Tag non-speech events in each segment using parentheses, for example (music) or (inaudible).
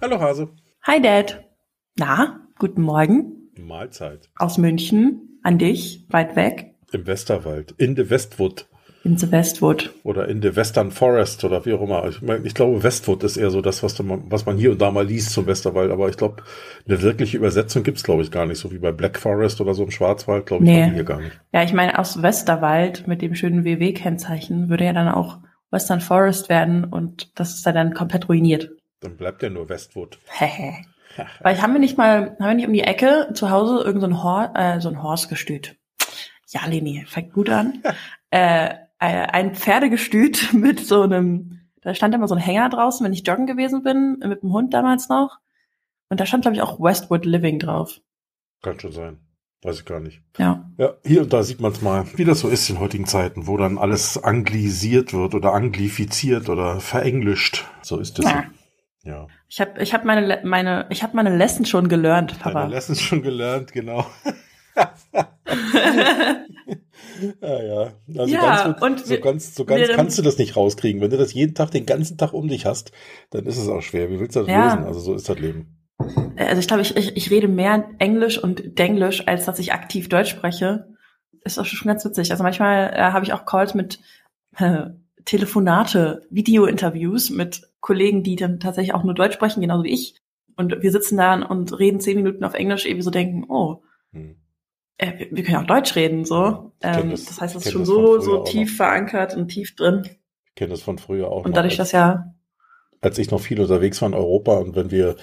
Hallo Hase. Hi Dad. Na, guten Morgen. Mahlzeit. Aus München an dich, weit weg. Im Westerwald, in the Westwood. In the Westwood. Oder in the Western Forest oder wie auch immer. Ich, mein, ich glaube, Westwood ist eher so das, was, man, was man hier und da mal liest zum Westerwald. Aber ich glaube, eine wirkliche Übersetzung gibt's glaube ich, gar nicht. So wie bei Black Forest oder so im Schwarzwald, glaube ich, Nee. hier gar nicht. Ja, ich meine, aus Westerwald mit dem schönen WW-Kennzeichen würde ja dann auch Western Forest werden und das ist dann komplett ruiniert. Dann bleibt ja nur Westwood. Weil haben wir nicht mal, haben wir nicht um die Ecke zu Hause irgend so ein, Hor äh, so ein Horstgestüt? Ja, Leni, fängt gut an. (laughs) äh, ein Pferdegestüt (laughs) mit so einem, da stand immer so ein Hänger draußen, wenn ich joggen gewesen bin, mit dem Hund damals noch. Und da stand, glaube ich, auch Westwood Living drauf. Kann schon sein. Weiß ich gar nicht. Ja. Ja, hier und da sieht man es mal, wie das so ist in heutigen Zeiten, wo dann alles anglisiert wird oder anglifiziert oder verenglischt. So ist es. Ja. Ja. Ich habe ich hab meine, meine, ich hab meine Lesson schon gelernt, Papa. Lessons schon gelernt, genau. (laughs) (laughs) ja, (laughs) ja. Also Ja, ganz, und so wir- ganz, so ganz kannst du das nicht rauskriegen. Wenn du das jeden Tag, den ganzen Tag um dich hast, dann ist es auch schwer. Wie willst du das Ja. lösen? Also so ist das Leben. Also ich glaube, ich, ich, ich rede mehr Englisch und Denglisch, als dass ich aktiv Deutsch spreche. Ist auch schon ganz witzig. Also manchmal äh, habe ich auch Calls mit äh, (laughs) Telefonate, Video-Interviews mit Kollegen, die dann tatsächlich auch nur Deutsch sprechen, genauso wie ich. Und wir sitzen da und reden zehn Minuten auf Englisch, ehe wir so denken, oh, Hm. Äh, wir, wir können ja auch Deutsch reden, so. Ähm, das- das, heißt, es ist schon so, so tief verankert und tief drin. Ich kenne das von früher auch. Und dadurch, dass ja, als ich noch viel unterwegs war in Europa und wenn wir,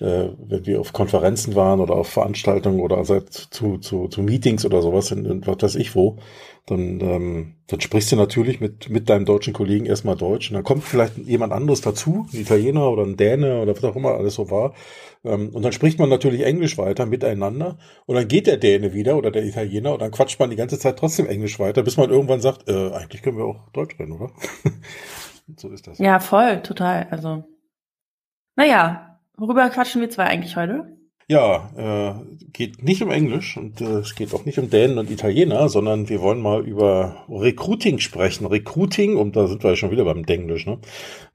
äh, wenn wir auf Konferenzen waren oder auf Veranstaltungen oder also zu, zu, zu Meetings oder sowas in, in was weiß ich wo, dann, ähm, dann sprichst du natürlich mit, mit deinem deutschen Kollegen erstmal Deutsch und dann kommt vielleicht jemand anderes dazu, ein Italiener oder ein Däne oder was auch immer alles so war. Ähm, und dann spricht man natürlich Englisch weiter miteinander und dann geht der Däne wieder oder der Italiener und dann quatscht man die ganze Zeit trotzdem Englisch weiter, bis man irgendwann sagt, äh, eigentlich können wir auch Deutsch reden, oder? (laughs) so ist das. ja, voll, total. Also, naja, worüber quatschen wir zwei eigentlich heute? Ja, äh, geht nicht um Englisch und äh, es geht auch nicht um Dänen und Italiener, sondern wir wollen mal über Recruiting sprechen. Recruiting, und da sind wir ja schon wieder beim Denglisch, ne?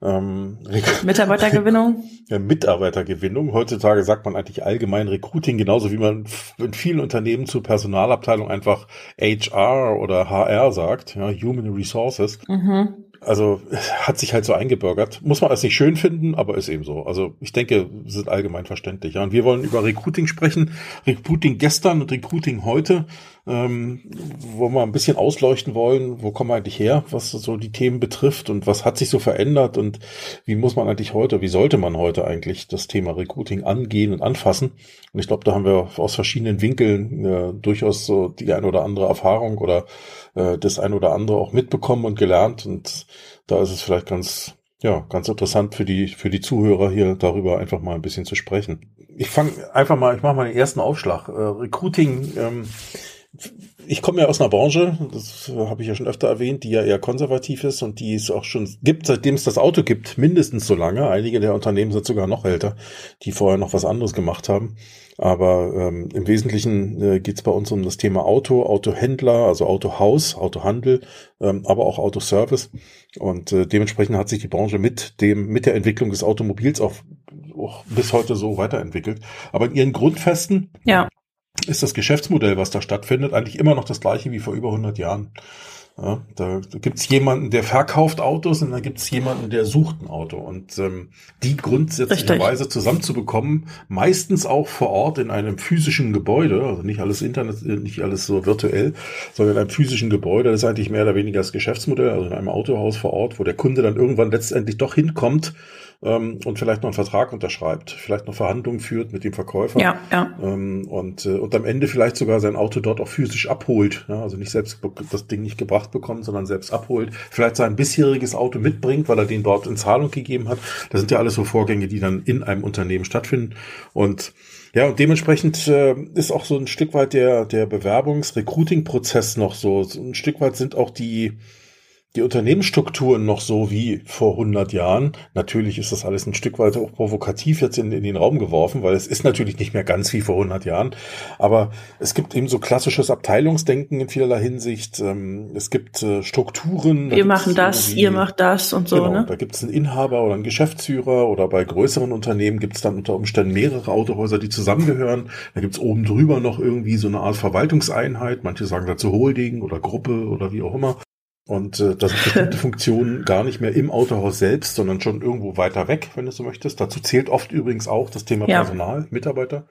Ähm, Mitarbeitergewinnung? (laughs) ja, Mitarbeitergewinnung. Heutzutage sagt man eigentlich allgemein Recruiting, genauso wie man in vielen Unternehmen zur Personalabteilung einfach HR oder HR sagt, ja, Human Resources. mhm. Also (laughs) hat sich halt so eingebürgert. Muss man alles nicht schön finden, aber ist eben so. Also ich denke, sie sind allgemein verständlich. Ja, und wir wollen über Recruiting sprechen. Recruiting gestern und Recruiting heute, ähm, wo wir ein bisschen ausleuchten wollen, wo kommen wir eigentlich her, was so die Themen betrifft und was hat sich so verändert und wie muss man eigentlich heute, wie sollte man heute eigentlich das Thema Recruiting angehen und anfassen. Und ich glaube, da haben wir aus verschiedenen Winkeln äh, durchaus so die ein oder andere Erfahrung oder äh, das ein oder andere auch mitbekommen und gelernt. Und da ist es vielleicht ganz, ja, ganz interessant für die, für die Zuhörer hier darüber einfach mal ein bisschen zu sprechen. Ich fange einfach mal, ich mache mal den ersten Aufschlag. Äh, Recruiting, ähm, ich komme ja aus einer Branche, das habe ich ja schon öfter erwähnt, die ja eher konservativ ist und die es auch schon gibt, seitdem es das Auto gibt, mindestens so lange. Einige der Unternehmen sind sogar noch älter, die vorher noch was anderes gemacht haben. Aber ähm, im Wesentlichen äh, geht es bei uns um das Thema Auto, Autohändler, also Autohaus, Autohandel, ähm, aber auch Autoservice. Und äh, dementsprechend hat sich die Branche mit dem mit der Entwicklung des Automobils auch, auch bis heute so weiterentwickelt. Aber in ihren Grundfesten Ja, ist das Geschäftsmodell, was da stattfindet, eigentlich immer noch das gleiche wie vor über 100 Jahren. Ja, da gibt's jemanden, der verkauft Autos und dann gibt's jemanden, der sucht ein Auto. Und ähm, die grundsätzlicherweise zusammenzubekommen, meistens auch vor Ort in einem physischen Gebäude, also nicht alles Internet, äh, nicht alles so virtuell, sondern in einem physischen Gebäude, das ist eigentlich mehr oder weniger das Geschäftsmodell, also in einem Autohaus vor Ort, wo der Kunde dann irgendwann letztendlich doch hinkommt ähm, und vielleicht noch einen Vertrag unterschreibt, vielleicht noch Verhandlungen führt mit dem Verkäufer. ja, ja. Ähm, und, äh, und am Ende vielleicht sogar sein Auto dort auch physisch abholt. Ja, also nicht selbst das Ding nicht gebracht bekommt, sondern selbst abholt. Vielleicht sein bisheriges Auto mitbringt, weil er den dort in Zahlung gegeben hat. Das sind ja alles so Vorgänge, die dann in einem Unternehmen stattfinden. Und ja, und dementsprechend äh, ist auch so ein Stück weit der, der Bewerbungs-Recruiting-Prozess noch so. so. Ein Stück weit sind auch die, die Unternehmensstrukturen noch so wie vor 100 Jahren. Natürlich ist das alles ein Stück weit auch provokativ jetzt in, in, den Raum geworfen, weil es ist natürlich nicht mehr ganz wie vor 100 Jahren. Aber es gibt eben so klassisches Abteilungsdenken in vielerlei Hinsicht. Ähm, es gibt äh, Strukturen. Wir machen das, ihr macht das und so. Genau, ne? Da gibt es einen Inhaber oder einen Geschäftsführer oder bei größeren Unternehmen gibt es dann unter Umständen mehrere Autohäuser, die zusammengehören. Da gibt es oben drüber noch irgendwie so eine Art Verwaltungseinheit. Manche sagen dazu Holding oder Gruppe oder wie auch immer. Und äh, das sind bestimmte (laughs) Funktionen gar nicht mehr im Autohaus selbst, sondern schon irgendwo weiter weg, wenn du so möchtest. Dazu zählt oft übrigens auch das Thema ja. Personal, Mitarbeiter.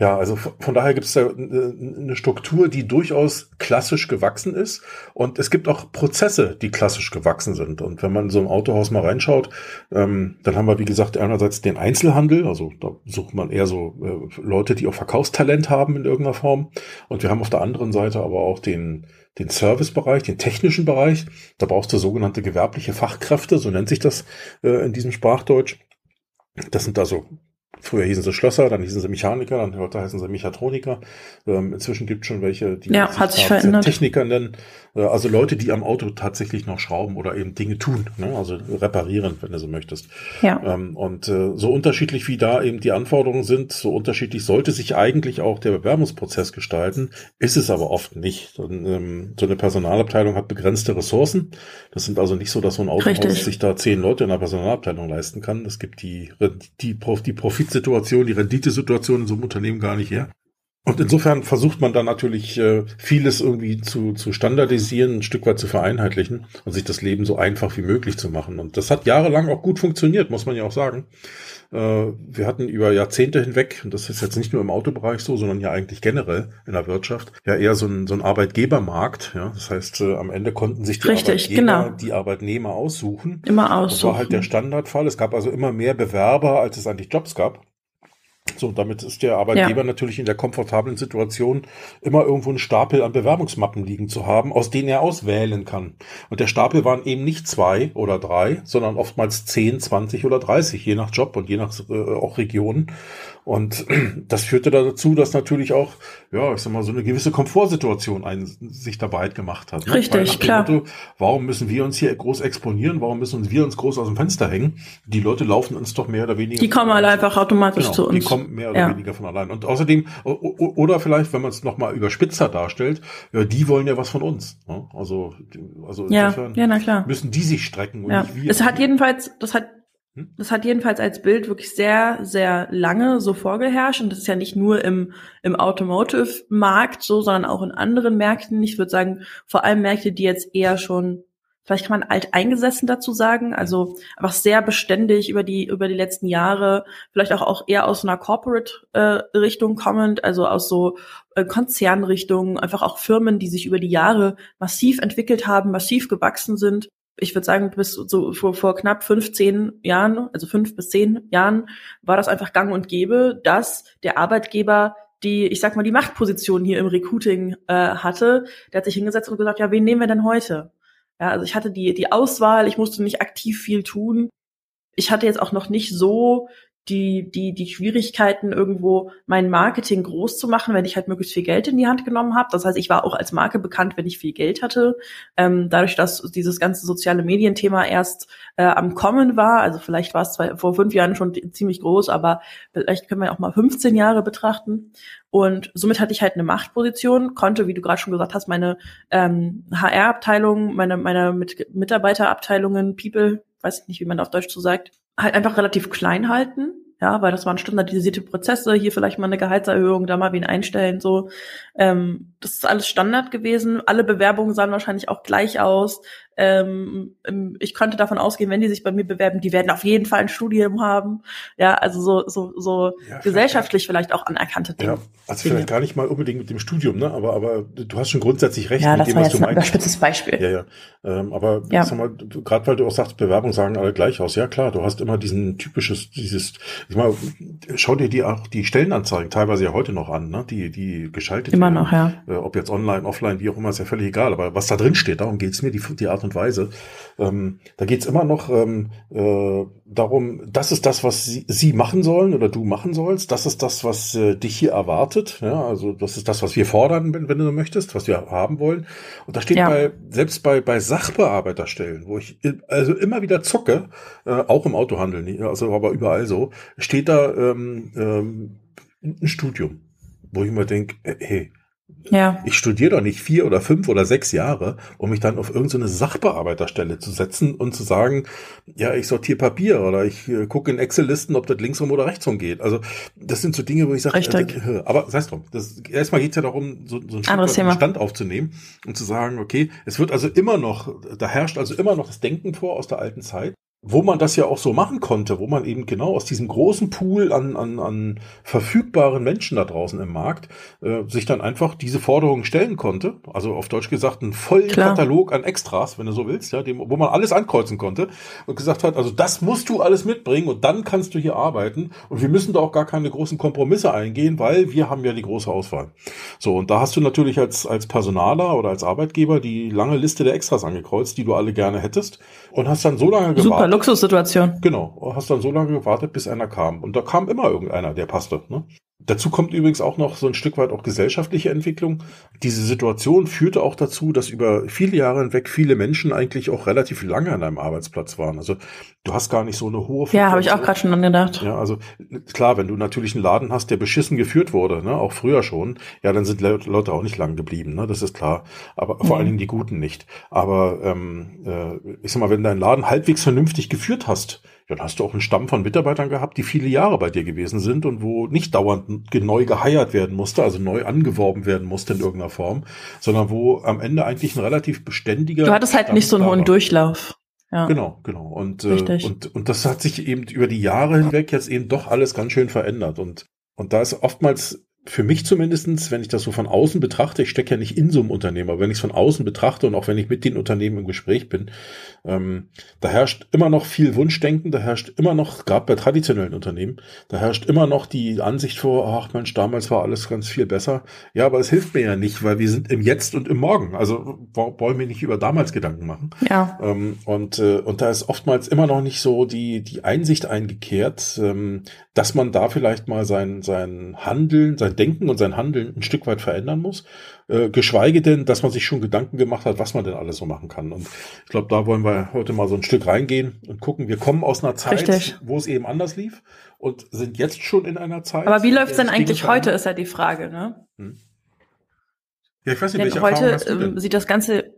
Ja, also von daher gibt es da eine Struktur, die durchaus klassisch gewachsen ist. Und es gibt auch Prozesse, die klassisch gewachsen sind. Und wenn man so ein Autohaus mal reinschaut, ähm, dann haben wir, wie gesagt, einerseits den Einzelhandel. Also da sucht man eher so äh, Leute, die auch Verkaufstalent haben in irgendeiner Form. Und wir haben auf der anderen Seite aber auch den, den Servicebereich, den technischen Bereich. Da brauchst du sogenannte gewerbliche Fachkräfte, so nennt sich das äh, in diesem Sprachdeutsch. Das sind also Früher hießen sie Schlosser, dann hießen sie Mechaniker, dann heute heißen sie Mechatroniker. Ähm, inzwischen gibt es schon welche, die ja, hat sich verändert. Techniker nennen. Äh, also Leute, die am Auto tatsächlich noch schrauben oder eben Dinge tun, ne? also reparieren, wenn du so möchtest. Ja. Ähm, und äh, so unterschiedlich wie da eben die Anforderungen sind, so unterschiedlich sollte sich eigentlich auch der Bewerbungsprozess gestalten, ist es aber oft nicht. Und, ähm, so eine Personalabteilung hat begrenzte Ressourcen. Das sind also nicht so, dass so ein Autohaus sich da zehn Leute in der Personalabteilung leisten kann. Es gibt die, die, die Profitsituation, die Renditesituation in so einem Unternehmen gar nicht her. Und insofern versucht man dann natürlich äh, vieles irgendwie zu, zu standardisieren, ein Stück weit zu vereinheitlichen und sich das Leben so einfach wie möglich zu machen. Und das hat jahrelang auch gut funktioniert, muss man ja auch sagen. Äh, wir hatten über Jahrzehnte hinweg, und das ist jetzt nicht nur im Autobereich so, sondern ja eigentlich generell in der Wirtschaft, ja eher so ein, so ein Arbeitgebermarkt. Ja? Das heißt, äh, am Ende konnten sich die Richtig, Arbeitgeber genau. die Arbeitnehmer aussuchen. Immer aussuchen. Das war halt der Standardfall. Es gab also immer mehr Bewerber, als es eigentlich Jobs gab. So, damit ist der Arbeitgeber ja. natürlich in der komfortablen Situation, immer irgendwo einen Stapel an Bewerbungsmappen liegen zu haben, aus denen er auswählen kann. Und der Stapel waren eben nicht zwei oder drei, sondern oftmals zehn, zwanzig oder dreißig, je nach Job und je nach äh, auch Region. Und (clears throat) das führte dazu, dass natürlich auch, ja, ich sag mal, so eine gewisse Komfortsituation ein, sich dabei gemacht hat. Ne? Richtig, klar. Motto, warum müssen wir uns hier groß exponieren? Warum müssen wir uns groß aus dem Fenster hängen? Die Leute laufen uns doch mehr oder weniger. Die kommen alle einfach automatisch genau, zu uns. Die kommen mehr oder ja. weniger von allein. Und außerdem, oder vielleicht, wenn man es nochmal überspitzer darstellt, ja, die wollen ja was von uns. Ne? Also, also insofern ja, ja, müssen die sich strecken und ja. nicht wir. Es hat jedenfalls, das hat? Das hat jedenfalls als Bild wirklich sehr, sehr lange so vorgeherrscht. Und das ist ja nicht nur im, im Automotive-Markt so, sondern auch in anderen Märkten. Ich würde sagen, vor allem Märkte, die jetzt eher schon, vielleicht kann man alt eingesessen dazu sagen, also einfach sehr beständig über die, über die letzten Jahre, vielleicht auch, auch eher aus einer Corporate-Richtung äh, kommend, also aus so äh, Konzernrichtungen, einfach auch Firmen, die sich über die Jahre massiv entwickelt haben, massiv gewachsen sind ich würde sagen, bis so vor, vor knapp 15 Jahren, also fünf bis zehn Jahren, war das einfach gang und gäbe, dass der Arbeitgeber die, ich sag mal, die Machtposition hier im Recruiting äh, hatte. Der hat sich hingesetzt und gesagt, ja, wen nehmen wir denn heute? Ja, also ich hatte die, die Auswahl, ich musste nicht aktiv viel tun. Ich hatte jetzt auch noch nicht so die, die, die Schwierigkeiten, irgendwo mein Marketing groß zu machen, wenn ich halt möglichst viel Geld in die Hand genommen habe. Das heißt, ich war auch als Marke bekannt, wenn ich viel Geld hatte. Ähm, dadurch, dass dieses ganze soziale Medienthema erst äh, am Kommen war, also vielleicht war es vor fünf Jahren schon ziemlich groß, aber vielleicht können wir auch mal 15 Jahre betrachten. Und somit hatte ich halt eine Machtposition, konnte, wie du gerade schon gesagt hast, meine ähm, HR-Abteilung, meine, meine Mit Mitarbeiterabteilungen, People, weiß ich nicht, wie man auf Deutsch so sagt, halt einfach relativ klein halten. Ja, weil das waren standardisierte Prozesse, hier vielleicht mal eine Gehaltserhöhung, da mal wen einstellen, so. Ähm, das ist alles Standard gewesen. Alle Bewerbungen sahen wahrscheinlich auch gleich aus. Ähm, ich konnte davon ausgehen, wenn die sich bei mir bewerben, die werden auf jeden Fall ein Studium haben. Ja, also so, so, so ja, gesellschaftlich vielleicht auch anerkannte Dinge. Ja, also vielleicht gar nicht mal unbedingt mit dem Studium, ne? Aber, aber du hast schon grundsätzlich recht ja, mit dem, was du meinst. Ein überspitztes Beispiel. Ja, ja. Ähm, aber ja. sag mal, gerade weil du auch sagst, Bewerbungen sagen alle gleich aus. Ja, klar, du hast immer diesen typisches, dieses, ich mal, schau dir die auch die Stellenanzeigen teilweise ja heute noch an, ne? Die, die geschaltet Immer werden. noch, ja. Äh, ob jetzt online, offline, wie auch immer, ist ja völlig egal. Aber was da drin steht, darum geht's mir, die, die Art und und Weise. Ähm, da geht's immer noch ähm, äh, darum, das ist das, was sie, sie machen sollen oder du machen sollst. Das ist das, was äh, dich hier erwartet. Ja, also das ist das, was wir fordern, wenn, wenn du so möchtest, was wir haben wollen. Und da steht ja. bei selbst bei bei Sachbearbeiterstellen, wo ich also immer wieder zucke, äh, auch im Autohandel, also aber überall so, steht da ähm, ähm, ein Studium, wo ich immer denke, äh, hey, ja. Ich studiere doch nicht vier oder fünf oder sechs Jahre, um mich dann auf irgendeine Sachbearbeiterstelle zu setzen und zu sagen, ja, ich sortiere Papier oder ich äh, gucke in Excel-Listen, ob das linksrum oder rechtsrum geht. Also das sind so Dinge, wo ich sage, äh, aber sei es drum. Das, erstmal geht es ja darum, so, so einen Stand aufzunehmen und zu sagen, okay, es wird also immer noch, da herrscht also immer noch das Denken vor aus der alten Zeit wo man das ja auch so machen konnte, wo man eben genau aus diesem großen Pool an, an, an verfügbaren Menschen da draußen im Markt äh, sich dann einfach diese Forderungen stellen konnte. Also auf Deutsch gesagt, einen vollen Klar. Katalog an Extras, wenn du so willst, ja, dem, wo man alles ankreuzen konnte und gesagt hat, also das musst du alles mitbringen und dann kannst du hier arbeiten und wir müssen da auch gar keine großen Kompromisse eingehen, weil wir haben ja die große Auswahl. So, und da hast du natürlich als, als Personaler oder als Arbeitgeber die lange Liste der Extras angekreuzt, die du alle gerne hättest und hast dann so lange gewartet. Super Luxussituation. Genau. Hast dann so lange gewartet, bis einer kam. Und da kam immer irgendeiner, der passte. Ne? Dazu kommt übrigens auch noch so ein Stück weit auch gesellschaftliche Entwicklung. Diese Situation führte auch dazu, dass über viele Jahre hinweg viele Menschen eigentlich auch relativ lange an einem Arbeitsplatz waren. Also du hast gar nicht so eine hohe. Ja, habe ich auch gerade schon angedacht. Ja, also klar, wenn du natürlich einen Laden hast, der beschissen geführt wurde, ne, auch früher schon, ja, dann sind Leute auch nicht lang geblieben, ne, das ist klar. Aber vor mhm. allen Dingen die Guten nicht. Aber ähm, äh, ich sag mal, wenn dein Laden halbwegs vernünftig geführt hast, dann hast du auch einen Stamm von Mitarbeitern gehabt, die viele Jahre bei dir gewesen sind und wo nicht dauernd neu geheiert werden musste, also neu angeworben werden musste in irgendeiner Form, sondern wo am Ende eigentlich ein relativ beständiger. Du hattest halt Stamm nicht so einen hohen Durchlauf. Ja. Genau, genau. Und, äh, und, und das hat sich eben über die Jahre hinweg jetzt eben doch alles ganz schön verändert. Und, und da ist oftmals für mich zumindestens, wenn ich das so von außen betrachte, ich stecke ja nicht in so einem Unternehmen, aber wenn ich es von außen betrachte und auch wenn ich mit den Unternehmen im Gespräch bin, ähm, da herrscht immer noch viel Wunschdenken, da herrscht immer noch, gerade bei traditionellen Unternehmen, da herrscht immer noch die Ansicht vor, ach Mensch, damals war alles ganz viel besser. Ja, aber es hilft mir ja nicht, weil wir sind im Jetzt und im Morgen. Also wollen wir nicht über damals Gedanken machen. Ja. Ähm, und, äh, und da ist oftmals immer noch nicht so die, die Einsicht eingekehrt, ähm, dass man da vielleicht mal sein, sein Handeln, sein Denken und sein Handeln ein Stück weit verändern muss. Äh, geschweige denn, dass man sich schon Gedanken gemacht hat, was man denn alles so machen kann. Und ich glaube, da wollen wir heute mal so ein Stück reingehen und gucken. Wir kommen aus einer Zeit, Richtig. wo es eben anders lief und sind jetzt schon in einer Zeit. Aber wie läuft es denn eigentlich heute, ist ja die Frage, ne? Hm. Ja, ich weiß nicht, welche heute ähm, sieht das Ganze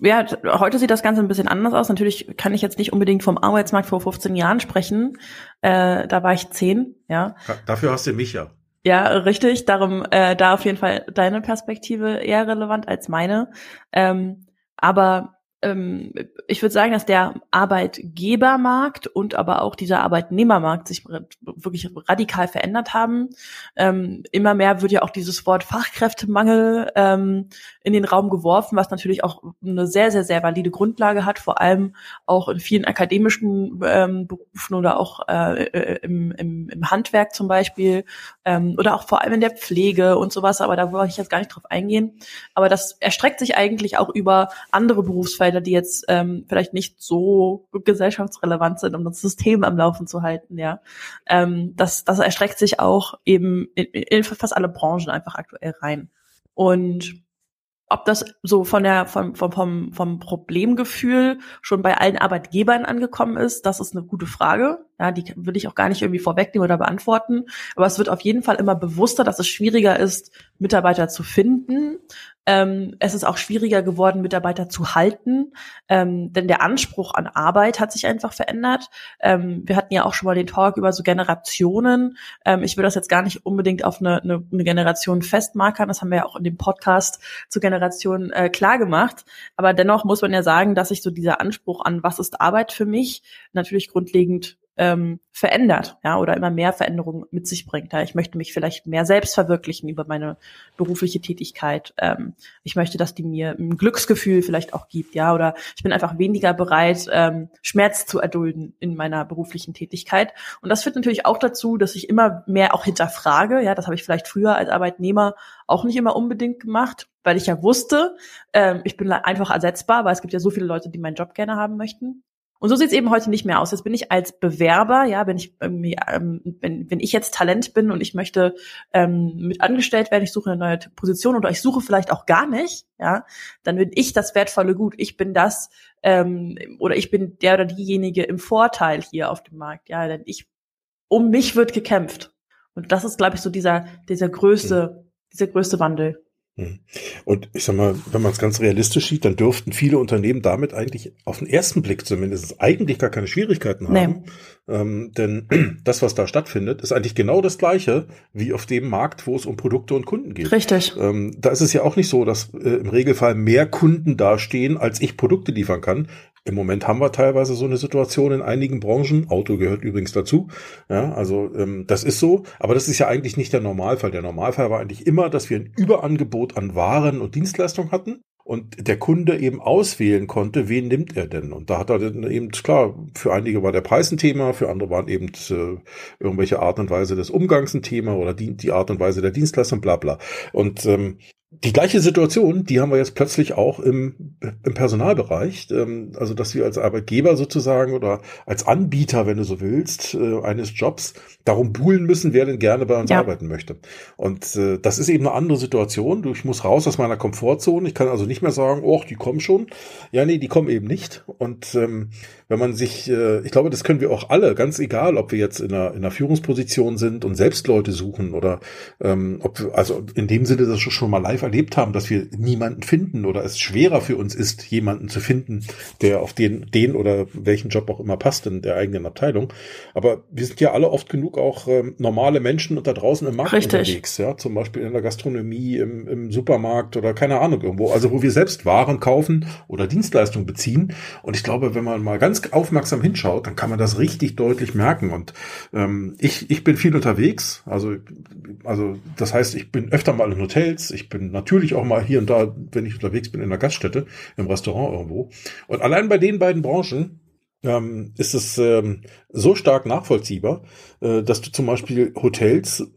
ja, heute sieht das Ganze ein bisschen anders aus. Natürlich kann ich jetzt nicht unbedingt vom Arbeitsmarkt vor 15 Jahren sprechen. Äh, da war ich zehn, ja. Dafür hast du mich ja. Ja, richtig. Darum äh, da auf jeden Fall deine Perspektive eher relevant als meine. Ähm, aber ich würde sagen, dass der Arbeitgebermarkt und aber auch dieser Arbeitnehmermarkt sich wirklich radikal verändert haben. Ähm, immer mehr wird ja auch dieses Wort Fachkräftemangel ähm, in den Raum geworfen, was natürlich auch eine sehr, sehr, sehr valide Grundlage hat, vor allem auch in vielen akademischen ähm, Berufen oder auch äh, äh im, im, im Handwerk zum Beispiel ähm, oder auch vor allem in der Pflege und sowas, aber da wollte ich jetzt gar nicht drauf eingehen. Aber das erstreckt sich eigentlich auch über andere Berufsfelder Mitarbeiter, die jetzt ähm, vielleicht nicht so gesellschaftsrelevant sind, um das System am Laufen zu halten, ja. Ähm, das, das erstreckt sich auch eben in, in fast alle Branchen einfach aktuell rein. Und ob das so von der vom, vom, vom, vom Problemgefühl schon bei allen Arbeitgebern angekommen ist, das ist eine gute Frage. Ja, die will ich auch gar nicht irgendwie vorwegnehmen oder beantworten. Aber es wird auf jeden Fall immer bewusster, dass es schwieriger ist, Mitarbeiter zu finden. Ähm, es ist auch schwieriger geworden, Mitarbeiter zu halten, ähm, denn der Anspruch an Arbeit hat sich einfach verändert. Ähm, wir hatten ja auch schon mal den Talk über so Generationen. Ähm, ich will das jetzt gar nicht unbedingt auf eine, eine, eine Generation festmarkern. Das haben wir ja auch in dem Podcast zur Generation äh, klar gemacht. Aber dennoch muss man ja sagen, dass sich so dieser Anspruch an, was ist Arbeit für mich, natürlich grundlegend ähm, verändert, ja, oder immer mehr Veränderungen mit sich bringt. Ja. Ich möchte mich vielleicht mehr selbst verwirklichen über meine berufliche Tätigkeit. Ähm, ich möchte, dass die mir ein Glücksgefühl vielleicht auch gibt, ja, oder ich bin einfach weniger bereit, ähm, Schmerz zu erdulden in meiner beruflichen Tätigkeit. Und das führt natürlich auch dazu, dass ich immer mehr auch hinterfrage, ja, das habe ich vielleicht früher als Arbeitnehmer auch nicht immer unbedingt gemacht weil ich ja wusste, ähm, ich bin einfach ersetzbar, weil es gibt ja so viele Leute, die meinen Job gerne haben möchten. Und so sieht es eben heute nicht mehr aus. Jetzt bin ich als Bewerber, ja, wenn ich ähm, wenn, wenn ich jetzt Talent bin und ich möchte ähm, mit angestellt werden, ich suche eine neue Position oder ich suche vielleicht auch gar nicht, ja, dann bin ich das wertvolle Gut. Ich bin das ähm, oder ich bin der oder diejenige im Vorteil hier auf dem Markt, ja, denn ich um mich wird gekämpft. Und das ist, glaube ich, so dieser dieser größte mhm. dieser größte Wandel. Hm. Und ich sag mal, wenn man es ganz realistisch sieht, dann dürften viele Unternehmen damit eigentlich auf den ersten Blick zumindest eigentlich gar keine Schwierigkeiten haben. Nee. Ähm, denn (clears throat) das, was da stattfindet, ist eigentlich genau das Gleiche wie auf dem Markt, wo es um Produkte und Kunden geht. Richtig. Ähm, da ist es ja auch nicht so, dass äh, im Regelfall mehr Kunden dastehen, als ich Produkte liefern kann. Im Moment haben wir teilweise so eine Situation in einigen Branchen. Auto gehört übrigens dazu. Ja, also ähm, das ist so. Aber das ist ja eigentlich nicht der Normalfall. Der Normalfall war eigentlich immer, dass wir ein Überangebot an Waren und Dienstleistungen hatten und der Kunde eben auswählen konnte, wen nimmt er denn? Und da hat er dann eben, klar, für einige war der Preis ein Thema, für andere waren eben äh, irgendwelche Art und Weise des Umgangs ein Thema oder die, die Art und Weise der Dienstleistung, bla bla. Und ähm, die gleiche Situation, die haben wir jetzt plötzlich auch im, im Personalbereich. Ähm, also, dass wir als Arbeitgeber sozusagen oder als Anbieter, wenn du so willst, äh, eines Jobs darum buhlen müssen, wer denn gerne bei uns ja. arbeiten möchte. Und äh, das ist eben eine andere Situation. Ich muss raus aus meiner Komfortzone. Ich kann also nicht mehr sagen, oh, die kommen schon. Ja, nee, die kommen eben nicht. Und ähm, wenn man sich, äh, ich glaube, das können wir auch alle, ganz egal, ob wir jetzt in einer, in einer Führungsposition sind und selbst Leute suchen oder ähm, ob, also in dem Sinne, dass wir schon mal live erlebt haben, dass wir niemanden finden oder es schwerer für uns ist, jemanden zu finden, der auf den, den oder welchen Job auch immer passt in der eigenen Abteilung. Aber wir sind ja alle oft genug auch ähm, normale Menschen und da draußen im Markt Richtig. unterwegs, ja, zum Beispiel in der Gastronomie, im, im Supermarkt oder keine Ahnung irgendwo, also wo wir selbst Waren kaufen oder Dienstleistungen beziehen. Und ich glaube, wenn man mal ganz aufmerksam hinschaut, dann kann man das richtig deutlich merken. Und ähm, ich, ich bin viel unterwegs, also, also das heißt, ich bin öfter mal in Hotels, ich bin natürlich auch mal hier und da, wenn ich unterwegs bin, in der Gaststätte, im Restaurant irgendwo. Und allein bei den beiden Branchen ähm, ist es ähm, so stark nachvollziehbar, äh, dass du zum Beispiel Hotels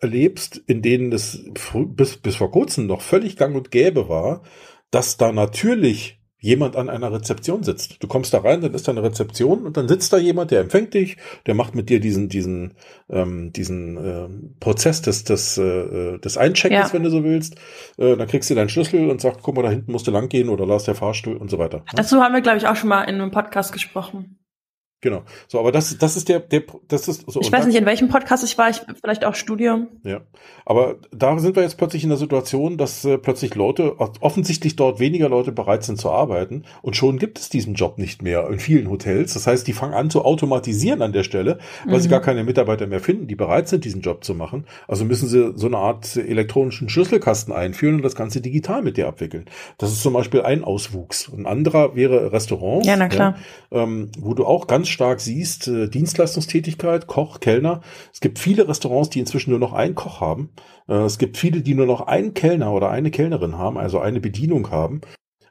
erlebst, in denen es bis, bis vor kurzem noch völlig gang und gäbe war, dass da natürlich jemand an einer Rezeption sitzt. Du kommst da rein, dann ist da eine Rezeption und dann sitzt da jemand, der empfängt dich, der macht mit dir diesen diesen ähm, diesen äh, Prozess des des äh, des Eincheckens, ja. wenn du so willst. Äh, dann kriegst du deinen Schlüssel und sagt, guck mal, da hinten musst du lang gehen oder lass der Fahrstuhl und so weiter. Dazu haben wir glaube ich auch schon mal in einem Podcast gesprochen. Genau. So, aber das, das ist der, der, das ist so. Ich weiß nicht, in welchem Podcast ich war, ich, vielleicht auch Studium. Ja. Aber da sind wir jetzt plötzlich in der Situation, dass äh, plötzlich Leute, offensichtlich dort weniger Leute bereit sind zu arbeiten und schon gibt es diesen Job nicht mehr in vielen Hotels. Das heißt, die fangen an zu automatisieren an der Stelle, weil mhm. sie gar keine Mitarbeiter mehr finden, die bereit sind, diesen Job zu machen. Also müssen sie so eine Art elektronischen Schlüsselkasten einführen und das Ganze digital mit dir abwickeln. Das ist zum Beispiel ein Auswuchs. Ein anderer wäre Restaurants. Ja, na klar. Ja, ähm, wo du auch ganz stark siehst, äh, Dienstleistungstätigkeit, Koch, Kellner. Es gibt viele Restaurants, die inzwischen nur noch einen Koch haben. Äh, es gibt viele, die nur noch einen Kellner oder eine Kellnerin haben, also eine Bedienung haben.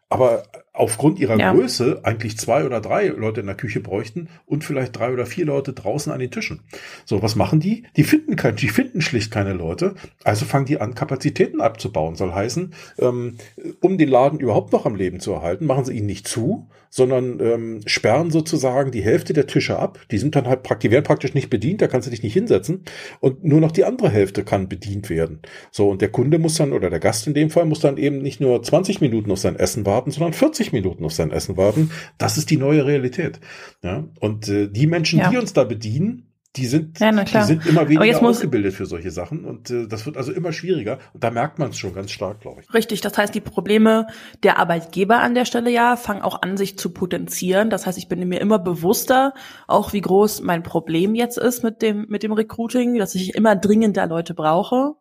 Aber aufgrund ihrer ja. Größe eigentlich zwei oder drei Leute in der Küche bräuchten und vielleicht drei oder vier Leute draußen an den Tischen. So, was machen die? Die finden kein, die finden schlicht keine Leute. Also fangen die an, Kapazitäten abzubauen. Soll heißen, ähm, um den Laden überhaupt noch am Leben zu erhalten, machen sie ihn nicht zu, sondern ähm, sperren sozusagen die Hälfte der Tische ab. Die sind dann halt praktisch, werden praktisch nicht bedient, da kannst du dich nicht hinsetzen. Und nur noch die andere Hälfte kann bedient werden. So, und der Kunde muss dann, oder der Gast in dem Fall, muss dann eben nicht nur 20 Minuten auf sein Essen warten, sondern 40 30 Minuten auf sein Essen warten. Das ist die neue Realität. Ja? Und äh, die Menschen, ja. die uns da bedienen, die sind, ja, die sind immer weniger ausgebildet für solche Sachen und äh, das wird also immer schwieriger und da merkt man es schon ganz stark, glaube ich. Richtig, das heißt, die Probleme der Arbeitgeber an der Stelle ja fangen auch an, sich zu potenzieren. Das heißt, ich bin mir immer bewusster, auch wie groß mein Problem jetzt ist mit dem mit dem Recruiting, dass ich immer dringender Leute brauche.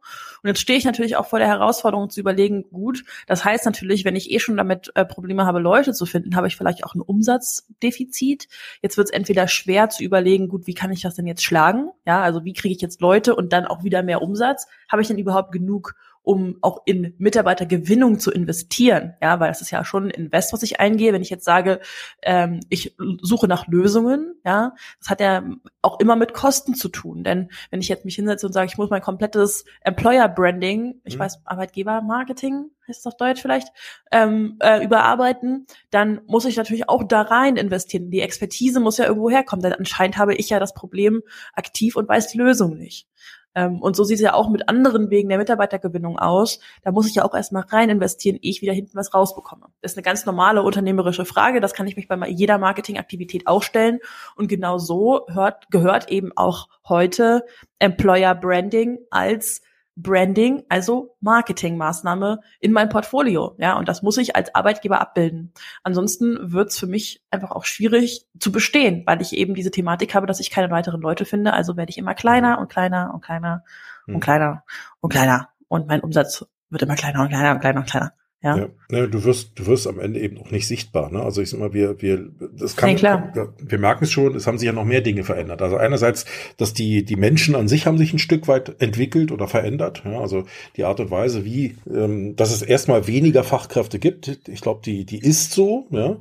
Und jetzt stehe ich natürlich auch vor der Herausforderung zu überlegen, gut, das heißt natürlich, wenn ich eh schon damit äh, Probleme habe, Leute zu finden, habe ich vielleicht auch ein Umsatzdefizit. Jetzt wird es entweder schwer zu überlegen, gut, wie kann ich das denn jetzt schlagen? Ja, also wie kriege ich jetzt Leute und dann auch wieder mehr Umsatz? Habe ich denn überhaupt genug um auch in Mitarbeitergewinnung zu investieren. Ja, weil das ist ja schon ein Invest, was ich eingehe. Wenn ich jetzt sage, ähm, ich suche nach Lösungen, ja, das hat ja auch immer mit Kosten zu tun. Denn wenn ich jetzt mich hinsetze und sage, ich muss mein komplettes Employer Branding, ich mhm. weiß, Arbeitgeber-Marketing, heißt es auf Deutsch vielleicht, ähm, äh, überarbeiten, dann muss ich natürlich auch da rein investieren. Die Expertise muss ja irgendwo herkommen, denn anscheinend habe ich ja das Problem aktiv und weiß die Lösung nicht. Ähm, und so sieht es ja auch mit anderen Wegen der Mitarbeitergewinnung aus. Da muss ich ja auch erstmal rein investieren, ehe ich wieder hinten was rausbekomme. Das ist eine ganz normale unternehmerische Frage. Das kann ich mich bei jeder Marketingaktivität auch stellen. Und genau so hört, gehört eben auch heute Employer Branding als Branding, also Marketingmaßnahme in mein Portfolio. Ja, und das muss ich als Arbeitgeber abbilden. Ansonsten wird's für mich einfach auch schwierig zu bestehen, weil ich eben diese Thematik habe, dass ich keine weiteren Leute finde. Also werde ich immer kleiner und kleiner und kleiner und hm. kleiner und kleiner. Und mein Umsatz wird immer kleiner und kleiner und kleiner und kleiner. Ja. ja. ja. du wirst, du wirst am Ende eben auch nicht sichtbar. Ne? Also ich sag mal, wir, wir, das kann, klar. wir merken es schon, es haben sich ja noch mehr Dinge verändert. Also einerseits, dass die, die Menschen an sich haben sich ein Stück weit entwickelt oder verändert. Ja? Also die Art und Weise, wie, ähm, dass es erstmal weniger Fachkräfte gibt. Ich glaube, die, die ist so. Ja?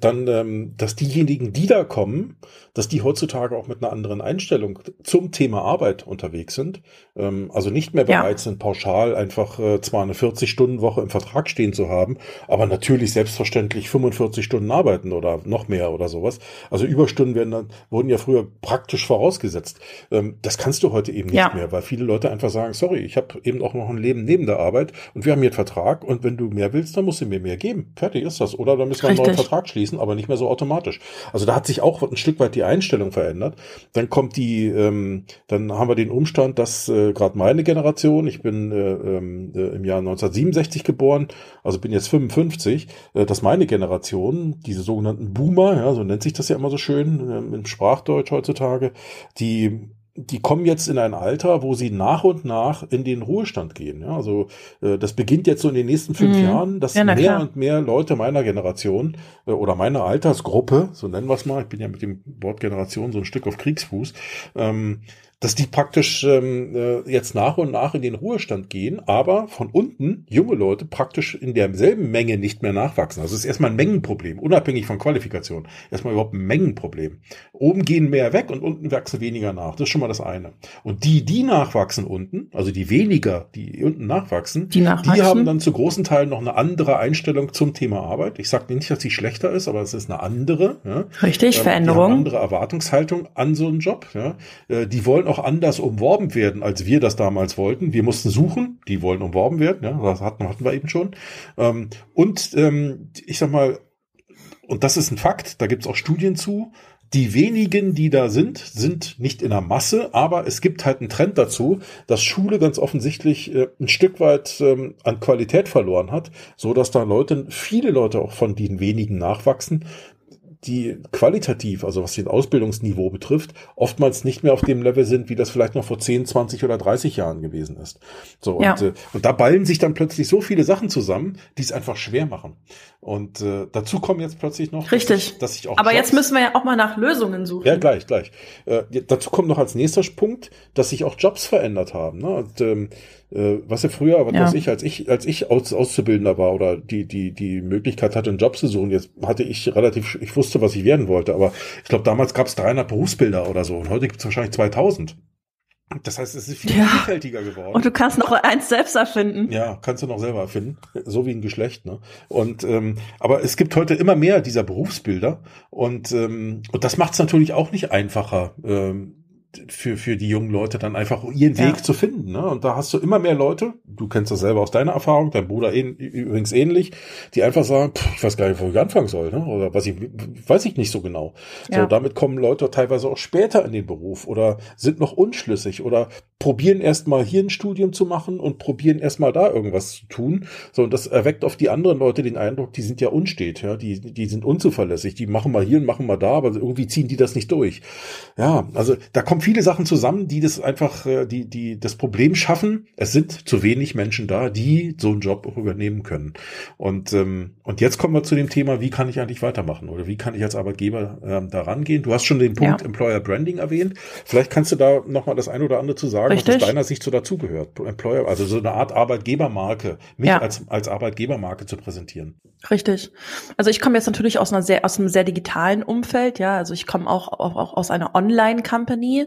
Dann, ähm, dass diejenigen, die da kommen, dass die heutzutage auch mit einer anderen Einstellung zum Thema Arbeit unterwegs sind. Ähm, also nicht mehr bereit ja. sind, pauschal einfach äh, zwar eine 40-Stunden-Woche im Vertrag stehen zu haben, aber natürlich selbstverständlich 45 Stunden arbeiten oder noch mehr oder sowas. Also Überstunden werden dann, wurden ja früher praktisch vorausgesetzt. Ähm, das kannst du heute eben nicht ja. mehr, weil viele Leute einfach sagen, sorry, ich habe eben auch noch ein Leben neben der Arbeit und wir haben hier einen Vertrag und wenn du mehr willst, dann musst du mir mehr geben. Fertig ist das. Oder dann müssen wir einen neuen Vertrag abschließen, aber nicht mehr so automatisch. Also da hat sich auch ein Stück weit die Einstellung verändert. Dann kommt die, ähm, dann haben wir den Umstand, dass äh, gerade meine Generation, ich bin äh, ähm, äh, im Jahr 1967 geboren, also bin jetzt 55, äh, dass meine Generation, diese sogenannten Boomer, ja, so nennt sich das ja immer so schön äh, im Sprachdeutsch heutzutage, die die kommen jetzt in ein Alter, wo sie nach und nach in den Ruhestand gehen. Ja, also äh, das beginnt jetzt so in den nächsten fünf mhm. Jahren, dass ja, mehr klar. und mehr Leute meiner Generation äh, oder meiner Altersgruppe, so nennen wir es mal, ich bin ja mit dem Wort Generation so ein Stück auf Kriegsfuß, ähm, dass die praktisch ähm, äh, jetzt nach und nach in den Ruhestand gehen, aber von unten junge Leute praktisch in derselben Menge nicht mehr nachwachsen. Also es ist erstmal ein Mengenproblem, unabhängig von Qualifikation. Erstmal überhaupt ein Mengenproblem. Oben gehen mehr weg und unten wachsen weniger nach. Das ist schon mal das eine. Und die, die nachwachsen unten, also die weniger, die unten nachwachsen, die, nachwachsen. die haben dann zu großen Teilen noch eine andere Einstellung zum Thema Arbeit. Ich sage nicht, dass sie schlechter ist, aber es ist eine andere. Ja. Richtig, ähm, Veränderung. Haben andere Erwartungshaltung an so einen Job. Ja. Äh, die wollen auch anders umworben werden, als wir das damals wollten. Wir mussten suchen, die wollen umworben werden, ja, das hatten, hatten wir eben schon. Ähm, und ähm, ich sag mal, und das ist ein Fakt, da gibt's auch Studien zu, die wenigen, die da sind, sind nicht in der Masse, aber es gibt halt einen Trend dazu, dass Schule ganz offensichtlich äh, ein Stück weit ähm, an Qualität verloren hat, so dass da Leute, viele Leute auch von den wenigen nachwachsen, die qualitativ, also was den Ausbildungsniveau betrifft, oftmals nicht mehr auf dem Level sind, wie das vielleicht noch vor 10, 20 oder 30 Jahren gewesen ist. So, ja. und, äh, und da ballen sich dann plötzlich so viele Sachen zusammen, die es einfach schwer machen. Und äh, dazu kommen jetzt plötzlich noch, Richtig. Dass ich, dass ich auch. Aber Jobs, jetzt müssen wir ja auch mal nach Lösungen suchen. Ja, gleich, gleich. Äh, dazu kommt noch als nächster Punkt, dass sich auch Jobs verändert haben. Ne? Und, ähm, äh, was ja früher, was ja. weiß ich, als ich, als ich Aus, Auszubildender war oder die, die, die Möglichkeit hatte, einen Job zu suchen, jetzt hatte ich relativ, ich wusste, was ich werden wollte, aber ich glaube, damals gab es 300 Berufsbilder oder so und heute gibt es wahrscheinlich 2000. Das heißt, es ist viel ja. vielfältiger geworden. Und du kannst noch eins selbst erfinden. Ja, kannst du noch selber erfinden, so wie ein Geschlecht. Ne? Und ähm, aber es gibt heute immer mehr dieser Berufsbilder und ähm, und das macht es natürlich auch nicht einfacher. Ähm, für, für die jungen Leute dann einfach ihren Weg ja. zu finden. Ne? Und da hast du immer mehr Leute, du kennst das selber aus deiner Erfahrung, dein Bruder ähn, übrigens ähnlich, die einfach sagen, pff, ich weiß gar nicht, wo ich anfangen soll, ne? oder was ich, weiß ich nicht so genau. Ja. So, damit kommen Leute teilweise auch später in den Beruf oder sind noch unschlüssig oder probieren erstmal hier ein Studium zu machen und probieren erstmal da irgendwas zu tun. So, und das erweckt auf die anderen Leute den Eindruck, die sind ja unstet, ja, die, die sind unzuverlässig, die machen mal hier und machen mal da, aber irgendwie ziehen die das nicht durch. Ja, also da kommt viele Sachen zusammen, die das einfach, äh, die, die das Problem schaffen. Es sind zu wenig Menschen da, die so einen Job auch übernehmen können. Und, ähm, und jetzt kommen wir zu dem Thema, wie kann ich eigentlich weitermachen oder wie kann ich als Arbeitgeber ähm, da rangehen? Du hast schon den Punkt ja. Employer Branding erwähnt. Vielleicht kannst du da nochmal das ein oder andere zu sagen, Richtig. was aus deiner Sicht so dazugehört. Employer, also so eine Art Arbeitgebermarke, mich ja. als, als Arbeitgebermarke zu präsentieren. Richtig. Also ich komme jetzt natürlich aus einer sehr, aus einem sehr digitalen Umfeld, ja. Also ich komme auch, auch, auch aus einer Online-Company.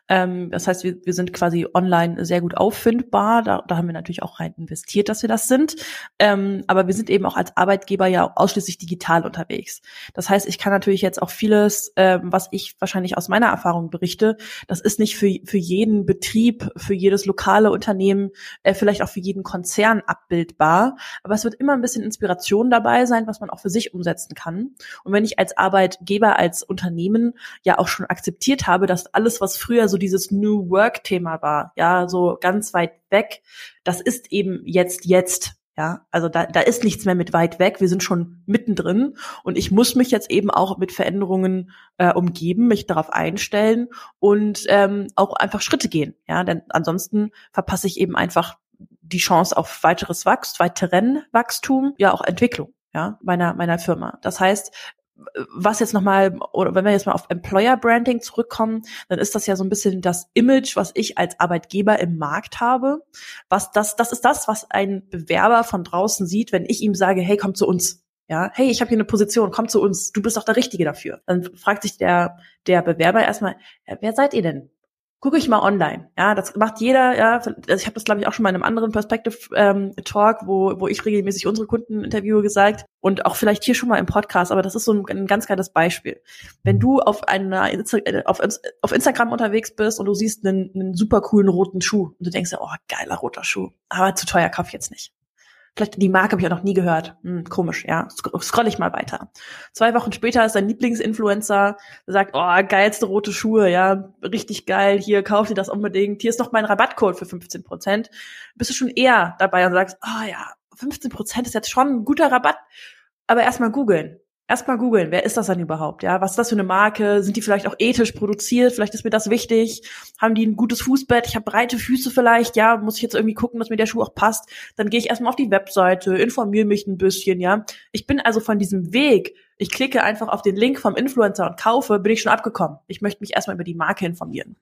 Ähm, das heißt, wir, wir sind quasi online sehr gut auffindbar. Da, da haben wir natürlich auch rein investiert, dass wir das sind. Ähm, aber wir sind eben auch als Arbeitgeber ja ausschließlich digital unterwegs. Das heißt, ich kann natürlich jetzt auch vieles, ähm, was ich wahrscheinlich aus meiner Erfahrung berichte, das ist nicht für, für jeden Betrieb, für jedes lokale Unternehmen, äh, vielleicht auch für jeden Konzern abbildbar. Aber es wird immer ein bisschen Inspiration dabei sein, was man auch für sich umsetzen kann. Und wenn ich als Arbeitgeber, als Unternehmen ja auch schon akzeptiert habe, dass alles, was früher so dieses New Work-Thema war, ja, so ganz weit weg, das ist eben jetzt jetzt. Ja, also da, da ist nichts mehr mit weit weg. Wir sind schon mittendrin und ich muss mich jetzt eben auch mit Veränderungen äh, umgeben, mich darauf einstellen und ähm, auch einfach Schritte gehen. Ja, denn ansonsten verpasse ich eben einfach die Chance auf weiteres Wachstum, weiteren Wachstum, ja auch Entwicklung ja, meiner, meiner Firma. Das heißt, was jetzt nochmal, oder wenn wir jetzt mal auf Employer Branding zurückkommen, dann ist das ja so ein bisschen das Image, was ich als Arbeitgeber im Markt habe. Was das, das ist das, was ein Bewerber von draußen sieht, wenn ich ihm sage, hey, komm zu uns. Ja, hey, ich habe hier eine Position, komm zu uns, du bist doch der Richtige dafür. Dann fragt sich der, der Bewerber erstmal, wer seid ihr denn? Gucke ich mal online. Ja, das macht jeder, ja, also ich habe das glaube ich auch schon mal in einem anderen Perspective ähm, Talk, wo wo ich regelmäßig unsere Kunden interviewe gesagt und auch vielleicht hier schon mal im Podcast, aber das ist so ein, ein ganz geiles Beispiel. Wenn du auf einer auf, auf Instagram unterwegs bist und du siehst einen, einen super coolen roten Schuh und du denkst ja, oh, geiler roter Schuh, aber zu teuer kauf ich jetzt nicht. Vielleicht die Marke habe ich auch noch nie gehört. Hm, komisch, ja. Scroll ich mal weiter. Zwei Wochen später ist dein Lieblingsinfluencer, sagt, oh, geilste rote Schuhe, ja, richtig geil, hier, kauf dir das unbedingt. Hier ist noch mein Rabattcode für 15 Prozent. Bist du schon eher dabei und sagst, oh ja, 15 Prozent ist jetzt schon ein guter Rabatt. Aber erstmal googeln erstmal googeln, wer ist das dann überhaupt? Ja, was ist das für eine Marke? Sind die vielleicht auch ethisch produziert? Vielleicht ist mir das wichtig. Haben die ein gutes Fußbett? Ich habe breite Füße vielleicht. Ja, muss ich jetzt irgendwie gucken, dass mir der Schuh auch passt? Dann gehe ich erstmal auf die Webseite, informiere mich ein bisschen, ja. Ich bin also von diesem Weg, ich klicke einfach auf den Link vom Influencer und kaufe, bin ich schon abgekommen. Ich möchte mich erstmal über die Marke informieren.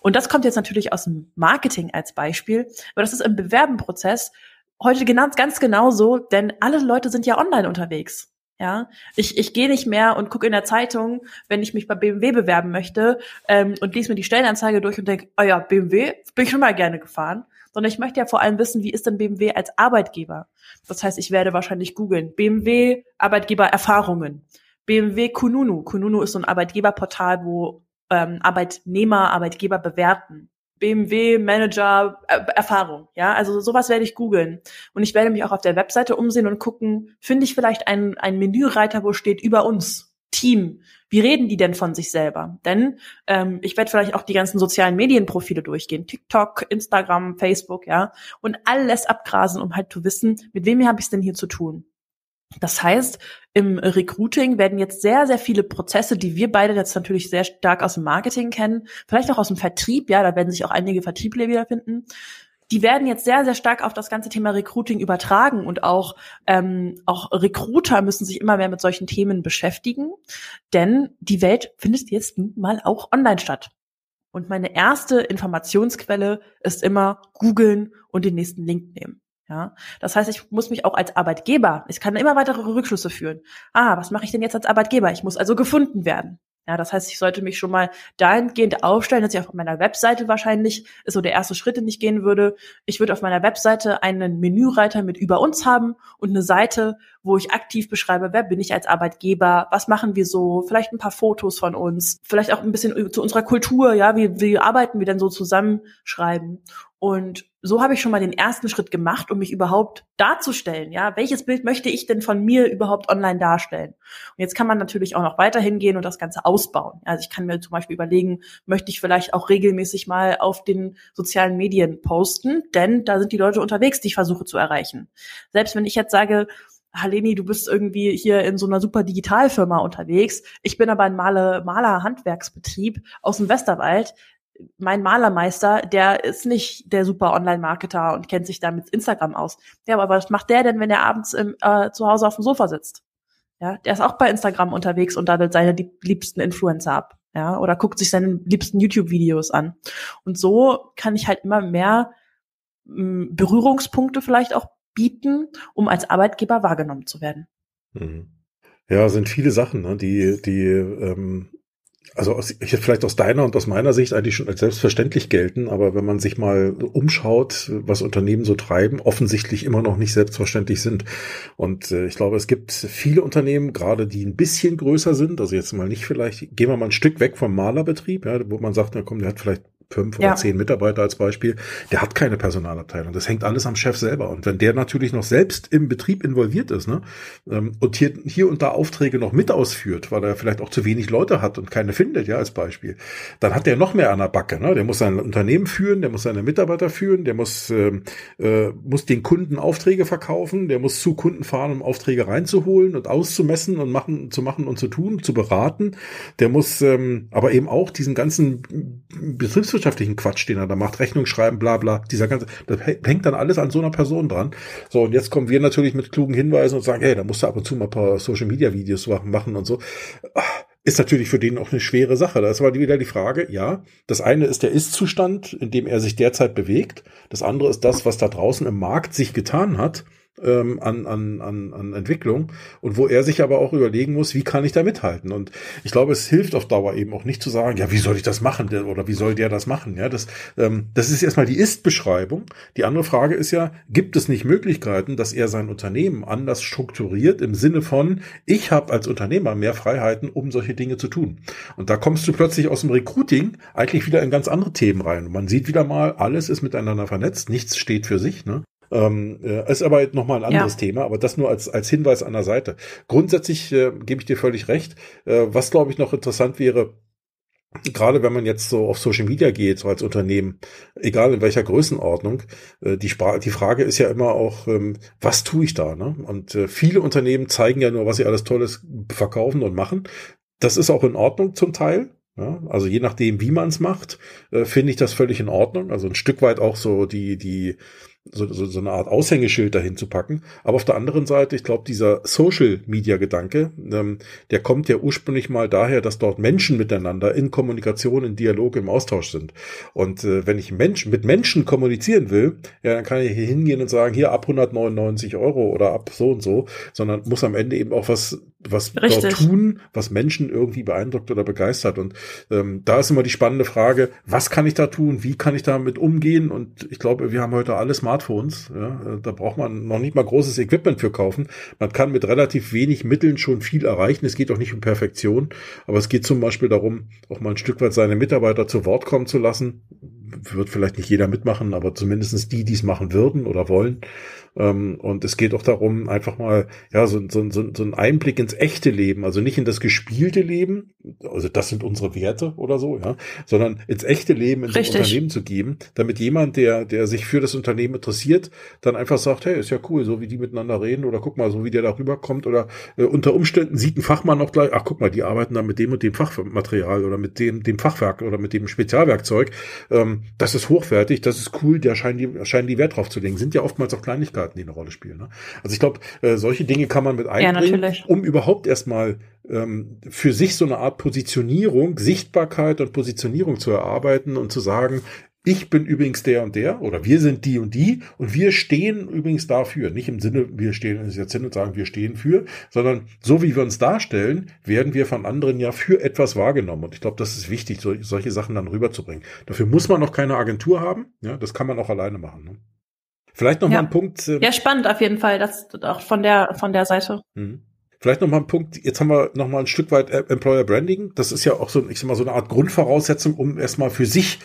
Und das kommt jetzt natürlich aus dem Marketing als Beispiel, aber das ist im Bewerbenprozess heute ganz, ganz genauso, denn alle Leute sind ja online unterwegs. Ja, ich, ich gehe nicht mehr und gucke in der Zeitung, wenn ich mich bei BMW bewerben möchte ähm, und lese mir die Stellenanzeige durch und denke, oh ja, BMW bin ich schon mal gerne gefahren. Sondern ich möchte ja vor allem wissen, wie ist denn BMW als Arbeitgeber? Das heißt, ich werde wahrscheinlich googeln. BMW Arbeitgebererfahrungen. BMW Kununu. Kununu ist so ein Arbeitgeberportal, wo ähm, Arbeitnehmer Arbeitgeber bewerten. BMW Manager äh, Erfahrung. Ja, also sowas werde ich googeln. Und ich werde mich auch auf der Webseite umsehen und gucken, finde ich vielleicht einen, einen Menüreiter, wo steht über uns, Team. Wie reden die denn von sich selber? Denn ähm, ich werde vielleicht auch die ganzen sozialen Medienprofile durchgehen. TikTok, Instagram, Facebook, ja. Und alles abgrasen, um halt zu wissen, mit wem habe ich es denn hier zu tun. Das heißt, im Recruiting werden jetzt sehr, sehr viele Prozesse, die wir beide jetzt natürlich sehr stark aus dem Marketing kennen, vielleicht auch aus dem Vertrieb, ja, da werden sich auch einige Vertriebler wiederfinden, die werden jetzt sehr, sehr stark auf das ganze Thema Recruiting übertragen und auch, ähm, auch Recruiter müssen sich immer mehr mit solchen Themen beschäftigen, denn die Welt findet jetzt mal auch online statt. Und meine erste Informationsquelle ist immer googeln und den nächsten Link nehmen. Ja, das heißt, ich muss mich auch als Arbeitgeber, ich kann immer weitere Rückschlüsse führen. Ah, was mache ich denn jetzt als Arbeitgeber? Ich muss also gefunden werden. Ja, das heißt, ich sollte mich schon mal dahingehend aufstellen, dass ich auf meiner Webseite wahrscheinlich ist so der erste Schritt, den ich gehen würde. Ich würde auf meiner Webseite einen Menüreiter mit über uns haben und eine Seite, wo ich aktiv beschreibe, wer bin ich als Arbeitgeber, was machen wir so, vielleicht ein paar Fotos von uns, vielleicht auch ein bisschen zu unserer Kultur, ja, wie, wie arbeiten wir denn so zusammenschreiben. Und so habe ich schon mal den ersten Schritt gemacht, um mich überhaupt darzustellen. Ja, welches Bild möchte ich denn von mir überhaupt online darstellen? Und jetzt kann man natürlich auch noch weiter hingehen und das Ganze ausbauen. Also ich kann mir zum Beispiel überlegen, möchte ich vielleicht auch regelmäßig mal auf den sozialen Medien posten, denn da sind die Leute unterwegs, die ich versuche zu erreichen. Selbst wenn ich jetzt sage, Haleni, du bist irgendwie hier in so einer super Digitalfirma unterwegs. Ich bin aber ein Maler, Maler Handwerksbetrieb aus dem Westerwald mein Malermeister, der ist nicht der super Online-Marketer und kennt sich da mit Instagram aus. Ja, aber was macht der denn, wenn er abends im, äh, zu Hause auf dem Sofa sitzt? Ja, der ist auch bei Instagram unterwegs und daddelt seine liebsten Influencer ab. Ja, oder guckt sich seine liebsten YouTube-Videos an. Und so kann ich halt immer mehr mh, Berührungspunkte vielleicht auch bieten, um als Arbeitgeber wahrgenommen zu werden. Mhm. Ja, sind viele Sachen, ne, die, die ähm, also aus, vielleicht aus deiner und aus meiner Sicht eigentlich schon als selbstverständlich gelten, aber wenn man sich mal umschaut, was Unternehmen so treiben, offensichtlich immer noch nicht selbstverständlich sind. Und äh, ich glaube, es gibt viele Unternehmen, gerade die ein bisschen größer sind, also jetzt mal nicht vielleicht, gehen wir mal ein Stück weg vom Malerbetrieb, ja, wo man sagt, na komm, der hat vielleicht fünf ja. oder zehn Mitarbeiter als Beispiel, der hat keine Personalabteilung. Das hängt alles am Chef selber. Und wenn der natürlich noch selbst im Betrieb involviert ist ne, ähm, und hier, hier und da Aufträge noch mit ausführt, weil er vielleicht auch zu wenig Leute hat und keine findet, ja, als Beispiel, dann hat der noch mehr an der Backe. Ne? Der muss sein Unternehmen führen, der muss seine Mitarbeiter führen, der muss, ähm, äh, muss den Kunden Aufträge verkaufen, der muss zu Kunden fahren, um Aufträge reinzuholen und auszumessen und machen, zu machen und zu tun, zu beraten. Der muss ähm, aber eben auch diesen ganzen Betriebswirtschaft betriebswirtschaftlichen Quatsch, den er da macht, Rechnung schreiben, bla bla, dieser ganze, das hängt dann alles an so einer Person dran. So, und jetzt kommen wir natürlich mit klugen Hinweisen und sagen, hey, da musst du ab und zu mal ein paar Social Media Videos machen und so. Ist natürlich für den auch eine schwere Sache. Da ist aber wieder die Frage, ja, das eine ist der Ist-Zustand, in dem er sich derzeit bewegt. Das andere ist das, was da draußen im Markt sich getan hat ähm, an, an, an, an Entwicklung und wo er sich aber auch überlegen muss, wie kann ich da mithalten? Und ich glaube, es hilft auf Dauer eben auch nicht zu sagen, ja, wie soll ich das machen oder wie soll der das machen? Ja, das, ähm, das ist erstmal die Ist-Beschreibung. Die andere Frage ist ja, gibt es nicht Möglichkeiten, dass er sein Unternehmen anders strukturiert im Sinne von, ich habe als Unternehmer mehr Freiheiten, um solche Dinge zu tun. Und da kommst du plötzlich aus dem Recruiting eigentlich wieder in ganz andere Themen rein. Und man sieht wieder mal, alles ist miteinander vernetzt, nichts steht für sich. Ne? Ähm, äh, ist aber nochmal ein anderes ja. Thema, aber das nur als, als Hinweis an der Seite. Grundsätzlich äh, gebe ich dir völlig recht. Äh, was, glaube ich, noch interessant wäre, gerade wenn man jetzt so auf Social Media geht, so als Unternehmen, egal in welcher Größenordnung, äh, die, Spra die Frage ist ja immer auch, ähm, was tue ich da? Ne? Und äh, viele Unternehmen zeigen ja nur, was sie alles Tolles verkaufen und machen. Das ist auch in Ordnung zum Teil. Ja, also je nachdem, wie man es macht, äh, finde ich das völlig in Ordnung. Also ein Stück weit auch so die, die, so, so, so eine Art Aushängeschild dahin zu packen. Aber auf der anderen Seite, ich glaube, dieser Social-Media-Gedanke, ähm, der kommt ja ursprünglich mal daher, dass dort Menschen miteinander in Kommunikation, in Dialog, im Austausch sind. Und äh, wenn ich Menschen mit Menschen kommunizieren will, ja, dann kann ich hier hingehen und sagen, hier ab 199 Euro oder ab so und so, sondern muss am Ende eben auch was was Richtig. dort tun, was Menschen irgendwie beeindruckt oder begeistert. Und ähm, da ist immer die spannende Frage, was kann ich da tun, wie kann ich damit umgehen? Und ich glaube, wir haben heute alle Smartphones. Ja? Da braucht man noch nicht mal großes Equipment für kaufen. Man kann mit relativ wenig Mitteln schon viel erreichen. Es geht auch nicht um Perfektion, aber es geht zum Beispiel darum, auch mal ein Stück weit seine Mitarbeiter zu Wort kommen zu lassen. Wird vielleicht nicht jeder mitmachen, aber zumindestens die, die es machen würden oder wollen. Ähm, und es geht auch darum, einfach mal, ja, so, so, so, so ein Einblick ins echte Leben, also nicht in das gespielte Leben, also das sind unsere Werte oder so, ja, sondern ins echte Leben in das Unternehmen zu geben, damit jemand, der, der sich für das Unternehmen interessiert, dann einfach sagt, hey, ist ja cool, so wie die miteinander reden oder guck mal, so wie der darüber kommt oder äh, unter Umständen sieht ein Fachmann auch gleich, ach guck mal, die arbeiten da mit dem und dem Fachmaterial oder mit dem, dem Fachwerk oder mit dem Spezialwerkzeug. Ähm, das ist hochwertig, das ist cool, da scheinen die, scheinen die Wert drauf zu legen. Sind ja oftmals auch Kleinigkeiten Möglichkeiten, die eine Rolle spielen. Ne? Also ich glaube, äh, solche Dinge kann man mit einbringen, ja, um überhaupt erstmal ähm, für sich so eine Art Positionierung, Sichtbarkeit und Positionierung zu erarbeiten und zu sagen, ich bin übrigens der und der oder wir sind die und die und wir stehen übrigens dafür. Nicht im Sinne, wir stehen jetzt hin und sagen, wir stehen für, sondern so wie wir uns darstellen, werden wir von anderen ja für etwas wahrgenommen. Und ich glaube, das ist wichtig, so, solche Sachen dann rüberzubringen. Dafür muss man noch keine Agentur haben. Ja, das kann man auch alleine machen. Ne? Vielleicht noch ja. mal ein Punkt. Äh, ja, spannend auf jeden Fall, das auch von der von der Seite. Mhm. Vielleicht noch mal ein Punkt. Jetzt haben wir noch mal ein Stück weit äh, Employer Branding. Das ist ja auch so, ich sag mal, so eine Art Grundvoraussetzung, um erstmal für sich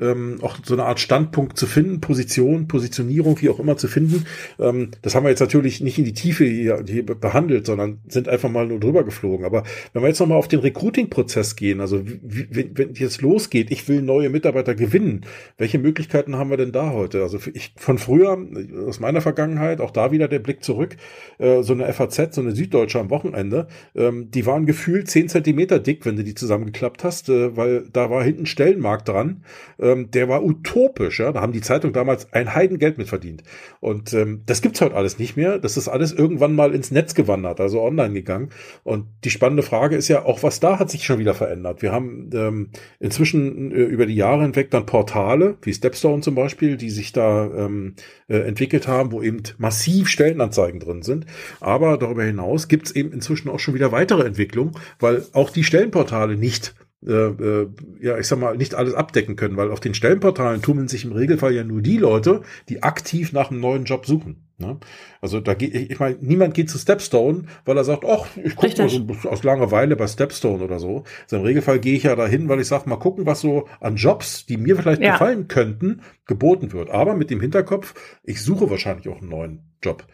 ähm, auch so eine Art Standpunkt zu finden, Position, Positionierung, wie auch immer zu finden. Ähm, das haben wir jetzt natürlich nicht in die Tiefe hier, hier behandelt, sondern sind einfach mal nur drüber geflogen. Aber wenn wir jetzt nochmal auf den Recruiting-Prozess gehen, also wie, wenn, wenn jetzt losgeht, ich will neue Mitarbeiter gewinnen, welche Möglichkeiten haben wir denn da heute? Also ich von früher, aus meiner Vergangenheit, auch da wieder der Blick zurück, äh, so eine FAZ, so eine Süddeutsche am Wochenende, ähm, die waren gefühlt zehn Zentimeter dick, wenn du die zusammengeklappt hast, äh, weil da war hinten Stellenmarkt dran. Ähm, der war utopisch, ja. Da haben die Zeitung damals ein Heidengeld mit verdient. Und ähm, das gibt's heute alles nicht mehr. Das ist alles irgendwann mal ins Netz gewandert, also online gegangen. Und die spannende Frage ist ja auch, was da hat sich schon wieder verändert. Wir haben ähm, inzwischen äh, über die Jahre hinweg dann Portale, wie Stepstone zum Beispiel, die sich da ähm, äh, entwickelt haben, wo eben massiv Stellenanzeigen drin sind. Aber darüber hinaus gibt's eben inzwischen auch schon wieder weitere Entwicklungen, weil auch die Stellenportale nicht ja, ich sag mal, nicht alles abdecken können, weil auf den Stellenportalen tummeln sich im Regelfall ja nur die Leute, die aktiv nach einem neuen Job suchen. Ne? Also da geht, ich meine, niemand geht zu Stepstone, weil er sagt, ach, ich gucke mal so aus Langeweile bei Stepstone oder so. Also Im Regelfall gehe ich ja dahin, weil ich sage, mal gucken, was so an Jobs, die mir vielleicht ja. gefallen könnten, geboten wird. Aber mit dem Hinterkopf, ich suche wahrscheinlich auch einen neuen Job.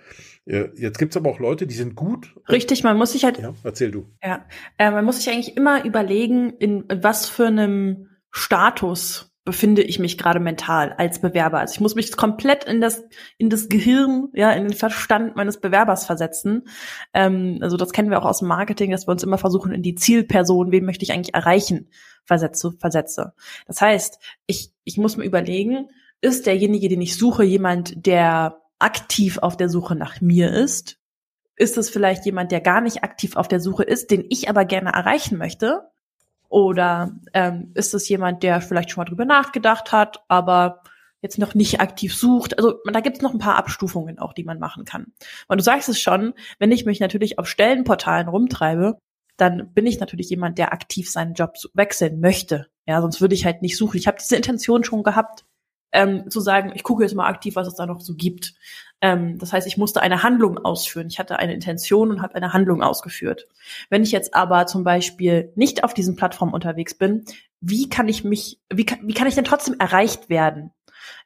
Jetzt gibt's aber auch Leute, die sind gut. Richtig, man muss sich halt. Ja, erzähl du. Ja, äh, man muss sich eigentlich immer überlegen, in, in was für einem Status befinde ich mich gerade mental als Bewerber. Also ich muss mich komplett in das in das Gehirn, ja, in den Verstand meines Bewerbers versetzen. Ähm, also das kennen wir auch aus dem Marketing, dass wir uns immer versuchen, in die Zielperson, wen möchte ich eigentlich erreichen, versetze, versetze. Das heißt, ich ich muss mir überlegen, ist derjenige, den ich suche, jemand, der aktiv auf der Suche nach mir ist? Ist es vielleicht jemand, der gar nicht aktiv auf der Suche ist, den ich aber gerne erreichen möchte? Oder ähm, ist es jemand, der vielleicht schon mal drüber nachgedacht hat, aber jetzt noch nicht aktiv sucht? Also da gibt es noch ein paar Abstufungen auch, die man machen kann. Und du sagst es schon, wenn ich mich natürlich auf Stellenportalen rumtreibe, dann bin ich natürlich jemand, der aktiv seinen Job wechseln möchte. Ja, sonst würde ich halt nicht suchen. Ich habe diese Intention schon gehabt, ähm, zu sagen, ich gucke jetzt mal aktiv, was es da noch so gibt. Ähm, das heißt, ich musste eine Handlung ausführen. Ich hatte eine Intention und habe eine Handlung ausgeführt. Wenn ich jetzt aber zum Beispiel nicht auf diesen Plattformen unterwegs bin, wie kann ich mich, wie kann, wie kann ich denn trotzdem erreicht werden?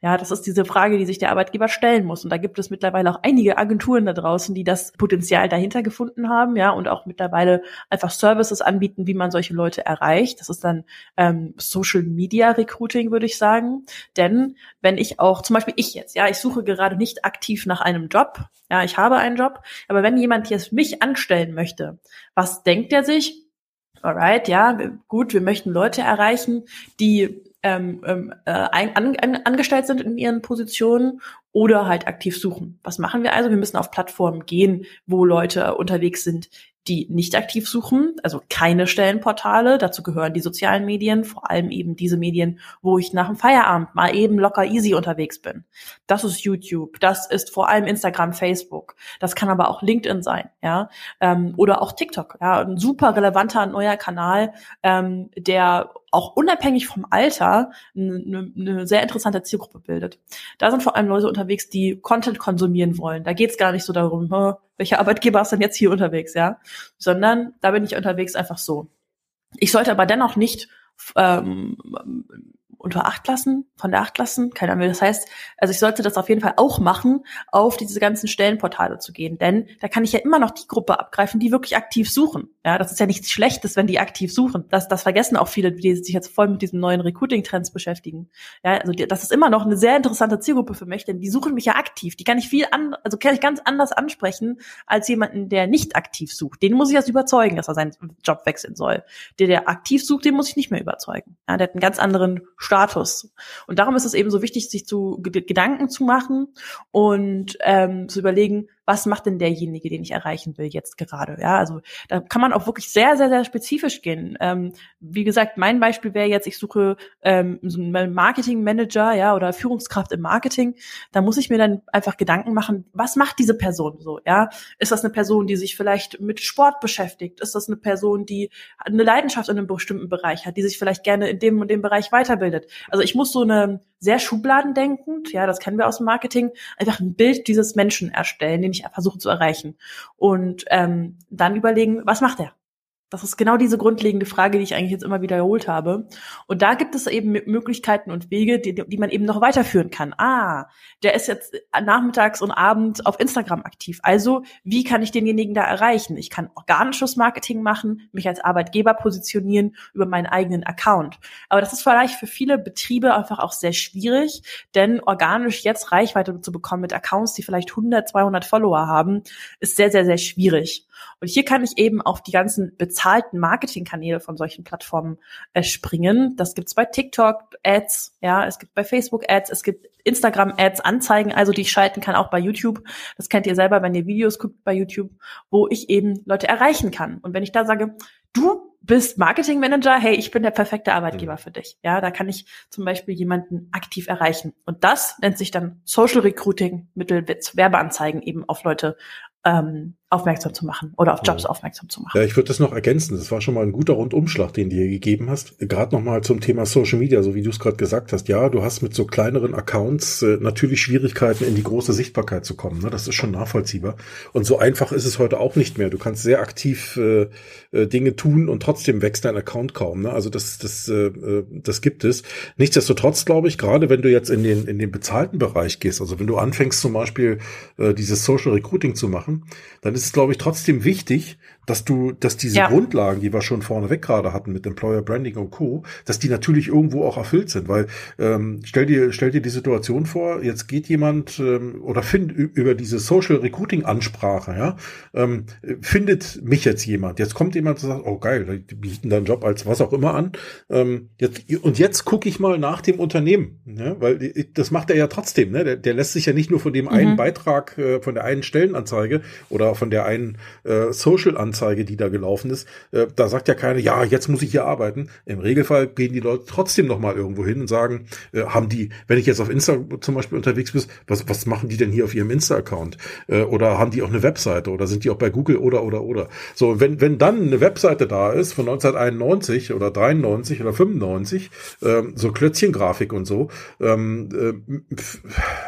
Ja, das ist diese Frage, die sich der Arbeitgeber stellen muss. Und da gibt es mittlerweile auch einige Agenturen da draußen, die das Potenzial dahinter gefunden haben, ja, und auch mittlerweile einfach Services anbieten, wie man solche Leute erreicht. Das ist dann ähm, Social Media Recruiting, würde ich sagen. Denn wenn ich auch, zum Beispiel ich jetzt, ja, ich suche gerade nicht aktiv nach einem Job, ja, ich habe einen Job, aber wenn jemand jetzt mich anstellen möchte, was denkt er sich? Alright, ja, gut, wir möchten Leute erreichen, die ähm, ähm, äh, an, an, angestellt sind in ihren Positionen oder halt aktiv suchen. Was machen wir also? Wir müssen auf Plattformen gehen, wo Leute unterwegs sind, die nicht aktiv suchen, also keine Stellenportale. Dazu gehören die sozialen Medien, vor allem eben diese Medien, wo ich nach dem Feierabend mal eben locker easy unterwegs bin. Das ist YouTube, das ist vor allem Instagram, Facebook. Das kann aber auch LinkedIn sein, ja, ähm, oder auch TikTok. Ja, ein super relevanter neuer Kanal, ähm, der auch unabhängig vom Alter eine, eine sehr interessante Zielgruppe bildet. Da sind vor allem Leute unterwegs, die Content konsumieren wollen. Da geht es gar nicht so darum, welcher Arbeitgeber ist denn jetzt hier unterwegs, ja, sondern da bin ich unterwegs einfach so. Ich sollte aber dennoch nicht ähm, unter acht lassen, von der acht lassen, keine Ahnung, das heißt, also ich sollte das auf jeden Fall auch machen, auf diese ganzen Stellenportale zu gehen, denn da kann ich ja immer noch die Gruppe abgreifen, die wirklich aktiv suchen. Ja, das ist ja nichts Schlechtes, wenn die aktiv suchen. Das, das vergessen auch viele, die sich jetzt voll mit diesen neuen Recruiting-Trends beschäftigen. Ja, also die, das ist immer noch eine sehr interessante Zielgruppe für mich, denn die suchen mich ja aktiv. Die kann ich viel an, also kann ich ganz anders ansprechen als jemanden, der nicht aktiv sucht. Den muss ich erst überzeugen, dass er seinen Job wechseln soll. Der, der aktiv sucht, den muss ich nicht mehr überzeugen. Ja, der hat einen ganz anderen Status. Und darum ist es eben so wichtig, sich zu Gedanken zu machen und ähm, zu überlegen, was macht denn derjenige, den ich erreichen will jetzt gerade? Ja, also da kann man auch wirklich sehr, sehr, sehr spezifisch gehen. Ähm, wie gesagt, mein Beispiel wäre jetzt, ich suche ähm, so einen Marketingmanager, ja, oder Führungskraft im Marketing. Da muss ich mir dann einfach Gedanken machen, was macht diese Person so? Ja, ist das eine Person, die sich vielleicht mit Sport beschäftigt? Ist das eine Person, die eine Leidenschaft in einem bestimmten Bereich hat, die sich vielleicht gerne in dem und dem Bereich weiterbildet? Also ich muss so eine sehr schubladendenkend, ja, das kennen wir aus dem Marketing, einfach ein Bild dieses Menschen erstellen, den ich versuche zu erreichen. Und ähm, dann überlegen, was macht er? Das ist genau diese grundlegende Frage, die ich eigentlich jetzt immer wiederholt habe. Und da gibt es eben Möglichkeiten und Wege, die, die man eben noch weiterführen kann. Ah, der ist jetzt nachmittags und abends auf Instagram aktiv. Also, wie kann ich denjenigen da erreichen? Ich kann organisches Marketing machen, mich als Arbeitgeber positionieren über meinen eigenen Account. Aber das ist vielleicht für viele Betriebe einfach auch sehr schwierig, denn organisch jetzt Reichweite zu bekommen mit Accounts, die vielleicht 100, 200 Follower haben, ist sehr, sehr, sehr schwierig. Und hier kann ich eben auf die ganzen bezahlten Marketingkanäle von solchen Plattformen äh, springen. Das gibt's bei TikTok Ads, ja, es gibt bei Facebook Ads, es gibt Instagram Ads, Anzeigen, also die ich schalten kann, auch bei YouTube. Das kennt ihr selber, wenn ihr Videos guckt bei YouTube, wo ich eben Leute erreichen kann. Und wenn ich da sage, du bist Marketing Manager, hey, ich bin der perfekte Arbeitgeber mhm. für dich. Ja, da kann ich zum Beispiel jemanden aktiv erreichen. Und das nennt sich dann Social Recruiting mittels Werbeanzeigen eben auf Leute ähm, aufmerksam zu machen oder auf Jobs ja. aufmerksam zu machen. Ja, ich würde das noch ergänzen. Das war schon mal ein guter Rundumschlag, den du hier gegeben hast. Gerade nochmal zum Thema Social Media, so wie du es gerade gesagt hast. Ja, du hast mit so kleineren Accounts äh, natürlich Schwierigkeiten, in die große Sichtbarkeit zu kommen. Ne? Das ist schon nachvollziehbar. Und so einfach ist es heute auch nicht mehr. Du kannst sehr aktiv äh, äh, Dinge tun und trotzdem wächst dein Account kaum. Ne? Also das, das, äh, äh das gibt es. Nichtsdestotrotz glaube ich, gerade wenn du jetzt in den, in den bezahlten Bereich gehst, also wenn du anfängst zum Beispiel äh, dieses Social Recruiting zu machen, dann ist es, glaube ich, trotzdem wichtig, dass du, dass diese ja. Grundlagen, die wir schon vorneweg gerade hatten mit Employer Branding und Co., dass die natürlich irgendwo auch erfüllt sind, weil ähm, stell dir, stell dir die Situation vor, jetzt geht jemand ähm, oder find über diese Social Recruiting Ansprache, ja, ähm, findet mich jetzt jemand, jetzt kommt jemand und sagt, oh geil, die bieten deinen Job als was auch immer an, ähm, jetzt, und jetzt gucke ich mal nach dem Unternehmen, ja, weil das macht er ja trotzdem, ne? der, der lässt sich ja nicht nur von dem mhm. einen Beitrag, äh, von der einen Stellenanzeige oder von der einen äh, Social Anzeige Anzeige, die da gelaufen ist, äh, da sagt ja keiner, ja, jetzt muss ich hier arbeiten. Im Regelfall gehen die Leute trotzdem noch mal irgendwo hin und sagen, äh, haben die, wenn ich jetzt auf Insta zum Beispiel unterwegs bin, was, was machen die denn hier auf ihrem Insta-Account? Äh, oder haben die auch eine Webseite oder sind die auch bei Google oder, oder, oder? So, wenn, wenn dann eine Webseite da ist von 1991 oder 93 oder 95, ähm, so Klötzchengrafik und so, ähm,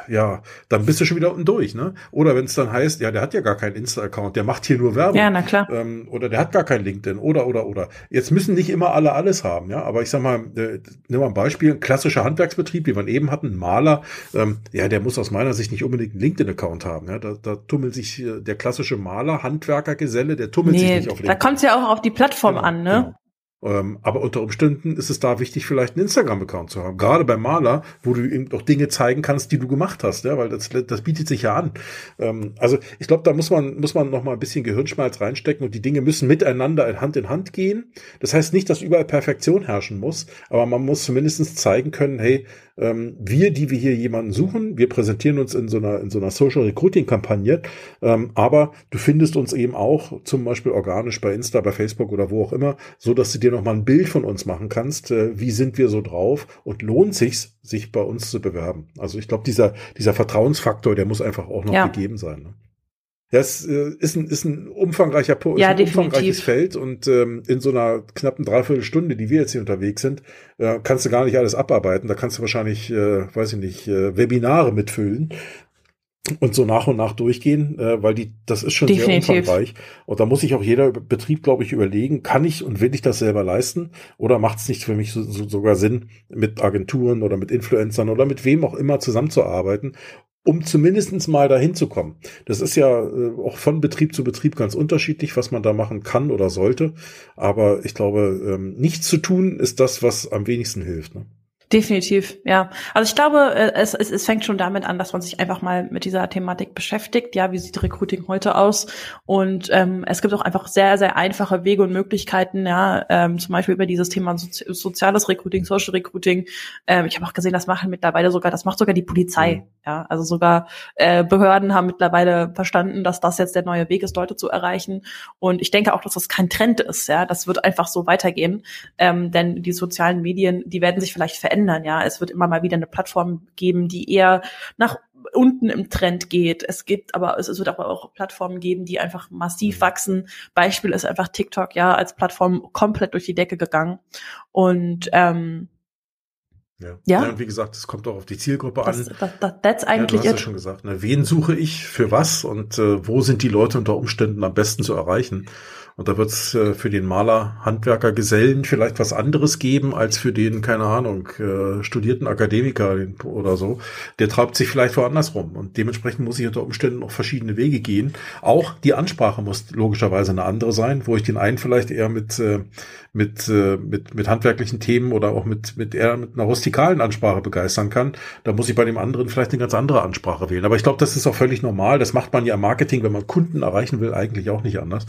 äh, ja, dann bist du schon wieder unten durch, ne? Oder wenn es dann heißt, ja, der hat ja gar keinen Insta-Account, der macht hier nur Werbung. Ja, na klar ähm, oder der hat gar kein LinkedIn oder oder oder. Jetzt müssen nicht immer alle alles haben, ja, aber ich sag mal, äh, nimm mal ein Beispiel, ein klassischer Handwerksbetrieb, wie wir eben hatten, ein Maler, ähm, ja, der muss aus meiner Sicht nicht unbedingt einen LinkedIn-Account haben, ja, da, da tummelt sich äh, der klassische Maler, Handwerker, Geselle, der tummelt nee, sich nicht auf LinkedIn. Da kommt es ja auch auf die Plattform genau, an, ne? Genau. Ähm, aber unter Umständen ist es da wichtig, vielleicht einen Instagram-Account zu haben. Gerade beim Maler, wo du ihm doch Dinge zeigen kannst, die du gemacht hast, ja, weil das, das bietet sich ja an. Ähm, also ich glaube, da muss man, muss man noch mal ein bisschen Gehirnschmalz reinstecken und die Dinge müssen miteinander Hand in Hand gehen. Das heißt nicht, dass überall Perfektion herrschen muss, aber man muss zumindestens zeigen können, hey, ähm, wir, die wir hier jemanden suchen, wir präsentieren uns in so einer, in so einer Social Recruiting Kampagne, ähm, aber du findest uns eben auch zum Beispiel organisch bei Insta, bei Facebook oder wo auch immer, so dass du dir noch mal ein Bild von uns machen kannst, äh, wie sind wir so drauf und lohnt sich's, sich bei uns zu bewerben. Also ich glaube, dieser, dieser Vertrauensfaktor, der muss einfach auch noch ja. gegeben sein. Ne? Das äh, ist, ein, ist ein umfangreicher ja, ist ein umfangreiches Feld und ähm, in so einer knappen Dreiviertelstunde, die wir jetzt hier unterwegs sind, äh, kannst du gar nicht alles abarbeiten. Da kannst du wahrscheinlich, äh, weiß ich nicht, äh, Webinare mitfüllen und so nach und nach durchgehen, äh, weil die das ist schon Definitiv. sehr umfangreich und da muss sich auch jeder Betrieb, glaube ich, überlegen, kann ich und will ich das selber leisten oder macht es nicht für mich so, so, sogar Sinn, mit Agenturen oder mit Influencern oder mit wem auch immer zusammenzuarbeiten um zumindestens mal dahin zu kommen. Das ist ja äh, auch von Betrieb zu Betrieb ganz unterschiedlich, was man da machen kann oder sollte. Aber ich glaube, ähm, nichts zu tun ist das, was am wenigsten hilft. Ne? Definitiv, ja. Also ich glaube, äh, es, es, es fängt schon damit an, dass man sich einfach mal mit dieser Thematik beschäftigt. Ja, wie sieht Recruiting heute aus? Und ähm, es gibt auch einfach sehr, sehr einfache Wege und Möglichkeiten, ja, ähm, zum Beispiel über dieses Thema Sozi soziales Recruiting, Social Recruiting. Ähm, ich habe auch gesehen, das machen mittlerweile sogar, das macht sogar die Polizei. Mhm. Ja, also sogar äh, Behörden haben mittlerweile verstanden, dass das jetzt der neue Weg ist, Leute zu erreichen. Und ich denke auch, dass das kein Trend ist. Ja, das wird einfach so weitergehen, ähm, denn die sozialen Medien, die werden sich vielleicht verändern verändern. Ja, es wird immer mal wieder eine Plattform geben, die eher nach unten im Trend geht. Es gibt aber, es wird aber auch Plattformen geben, die einfach massiv mhm. wachsen. Beispiel ist einfach TikTok, ja, als Plattform komplett durch die Decke gegangen. Und ähm, Ja. ja. ja. und wie gesagt, es kommt auch auf die Zielgruppe das, an. Das, das, that's eigentlich ja, du hast ja schon gesagt. Ne? Wen suche ich für was und äh, wo sind die Leute unter Umständen am besten zu erreichen? Und da wird es äh, für den Maler, Handwerker, Gesellen vielleicht was anderes geben als für den, keine Ahnung, äh, studierten Akademiker oder so. Der treibt sich vielleicht woanders rum. Und dementsprechend muss ich unter Umständen auch verschiedene Wege gehen. Auch die Ansprache muss logischerweise eine andere sein, wo ich den einen vielleicht eher mit, äh, mit, äh, mit, mit handwerklichen Themen oder auch mit, mit eher mit einer rustikalen Ansprache begeistern kann. Da muss ich bei dem anderen vielleicht eine ganz andere Ansprache wählen. Aber ich glaube, das ist auch völlig normal. Das macht man ja im Marketing, wenn man Kunden erreichen will, eigentlich auch nicht anders.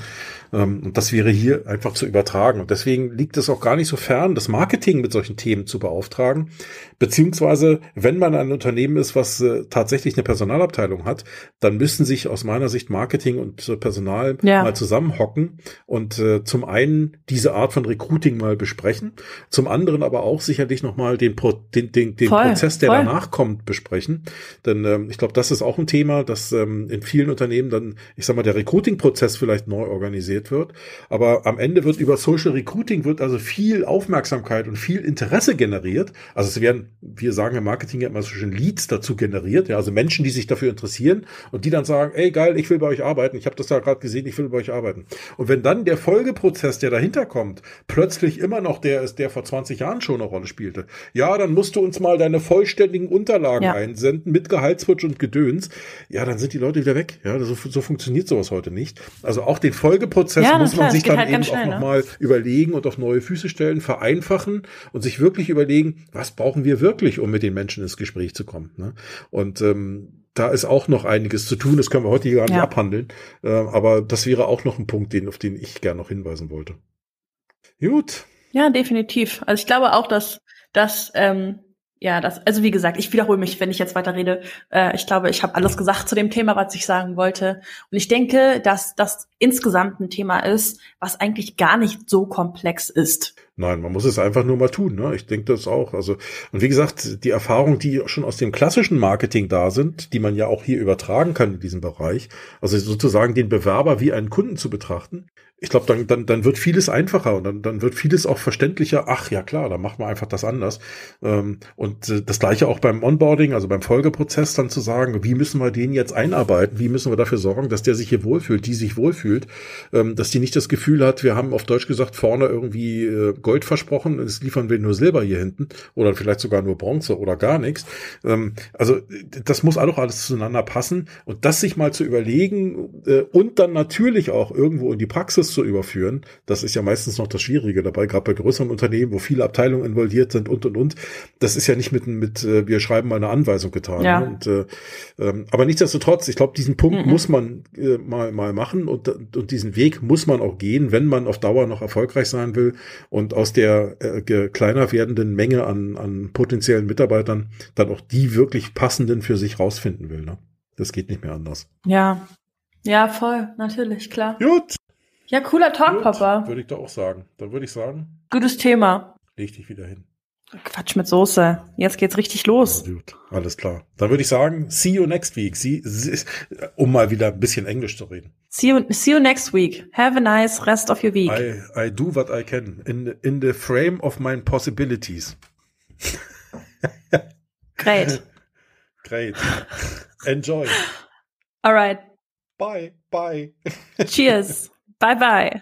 Ähm, und das wäre hier einfach zu übertragen. Und deswegen liegt es auch gar nicht so fern, das Marketing mit solchen Themen zu beauftragen. Beziehungsweise, wenn man ein Unternehmen ist, was äh, tatsächlich eine Personalabteilung hat, dann müssen sich aus meiner Sicht Marketing und äh, Personal ja. mal zusammenhocken und äh, zum einen diese Art von Recruiting mal besprechen, zum anderen aber auch sicherlich nochmal den, Pro den, den, den voll, Prozess, der voll. danach kommt, besprechen. Denn ähm, ich glaube, das ist auch ein Thema, dass ähm, in vielen Unternehmen dann, ich sag mal, der Recruiting-Prozess vielleicht neu organisiert wird. Aber am Ende wird über Social Recruiting wird also viel Aufmerksamkeit und viel Interesse generiert. Also es werden, wir sagen im Marketing ja immer so schön Leads dazu generiert, ja, also Menschen, die sich dafür interessieren und die dann sagen, ey geil, ich will bei euch arbeiten, ich habe das da gerade gesehen, ich will bei euch arbeiten. Und wenn dann der Folgeprozess, der dahinter kommt, plötzlich immer noch der ist, der vor 20 Jahren schon eine Rolle spielte, ja, dann musst du uns mal deine vollständigen Unterlagen ja. einsenden mit Gehaltswunsch und Gedöns. Ja, dann sind die Leute wieder weg. Ja, so, so funktioniert sowas heute nicht. Also auch den Folgeprozess ja, muss man klar, sich dann halt eben schnell, auch ne? nochmal überlegen und auf neue Füße stellen, vereinfachen und sich wirklich überlegen, was brauchen wir wirklich, um mit den Menschen ins Gespräch zu kommen. Ne? Und ähm, da ist auch noch einiges zu tun. Das können wir heute hier gar nicht ja. abhandeln. Äh, aber das wäre auch noch ein Punkt, den, auf den ich gerne noch hinweisen wollte. Gut. Ja, definitiv. Also ich glaube auch, dass, dass ähm, ja, das, also wie gesagt, ich wiederhole mich, wenn ich jetzt weiter rede. Äh, ich glaube, ich habe alles gesagt zu dem Thema, was ich sagen wollte. Und ich denke, dass das insgesamt ein Thema ist, was eigentlich gar nicht so komplex ist. Nein, man muss es einfach nur mal tun. Ne? Ich denke das auch. Also und wie gesagt, die Erfahrungen, die schon aus dem klassischen Marketing da sind, die man ja auch hier übertragen kann in diesem Bereich, also sozusagen den Bewerber wie einen Kunden zu betrachten, ich glaube, dann, dann, dann wird vieles einfacher und dann, dann wird vieles auch verständlicher. Ach ja, klar, dann machen wir einfach das anders. Ähm, und äh, das gleiche auch beim Onboarding, also beim Folgeprozess dann zu sagen, wie müssen wir den jetzt einarbeiten? Wie müssen wir dafür sorgen, dass der sich hier wohlfühlt, die sich wohlfühlt, ähm, dass die nicht das Gefühl hat, wir haben auf Deutsch gesagt vorne irgendwie äh, Gold versprochen, es liefern wir nur Silber hier hinten oder vielleicht sogar nur Bronze oder gar nichts. Ähm, also das muss auch alles zueinander passen und das sich mal zu überlegen äh, und dann natürlich auch irgendwo in die Praxis zu überführen. Das ist ja meistens noch das Schwierige dabei, gerade bei größeren Unternehmen, wo viele Abteilungen involviert sind und und und. Das ist ja nicht mit, mit äh, wir schreiben mal eine Anweisung getan. Ja. Ne? Und, äh, ähm, aber nichtsdestotrotz, ich glaube, diesen Punkt mhm. muss man äh, mal, mal machen und, und diesen Weg muss man auch gehen, wenn man auf Dauer noch erfolgreich sein will und aus der äh, kleiner werdenden Menge an, an potenziellen Mitarbeitern dann auch die wirklich passenden für sich rausfinden will. Ne? Das geht nicht mehr anders. Ja, ja, voll, natürlich, klar. Gut. Ja, cooler Talk, Gut, Papa. Würde ich doch auch sagen. Dann würde ich sagen. Gutes Thema. Leg dich wieder hin. Quatsch mit Soße. Jetzt geht's richtig los. Ja, gut, alles klar. Dann würde ich sagen, see you next week. See, see, um mal wieder ein bisschen Englisch zu reden. See you, see you next week. Have a nice rest of your week. I, I do what I can in, in the frame of my possibilities. Great. (laughs) Great. Enjoy. All right. Bye. Bye. Cheers. Bye bye.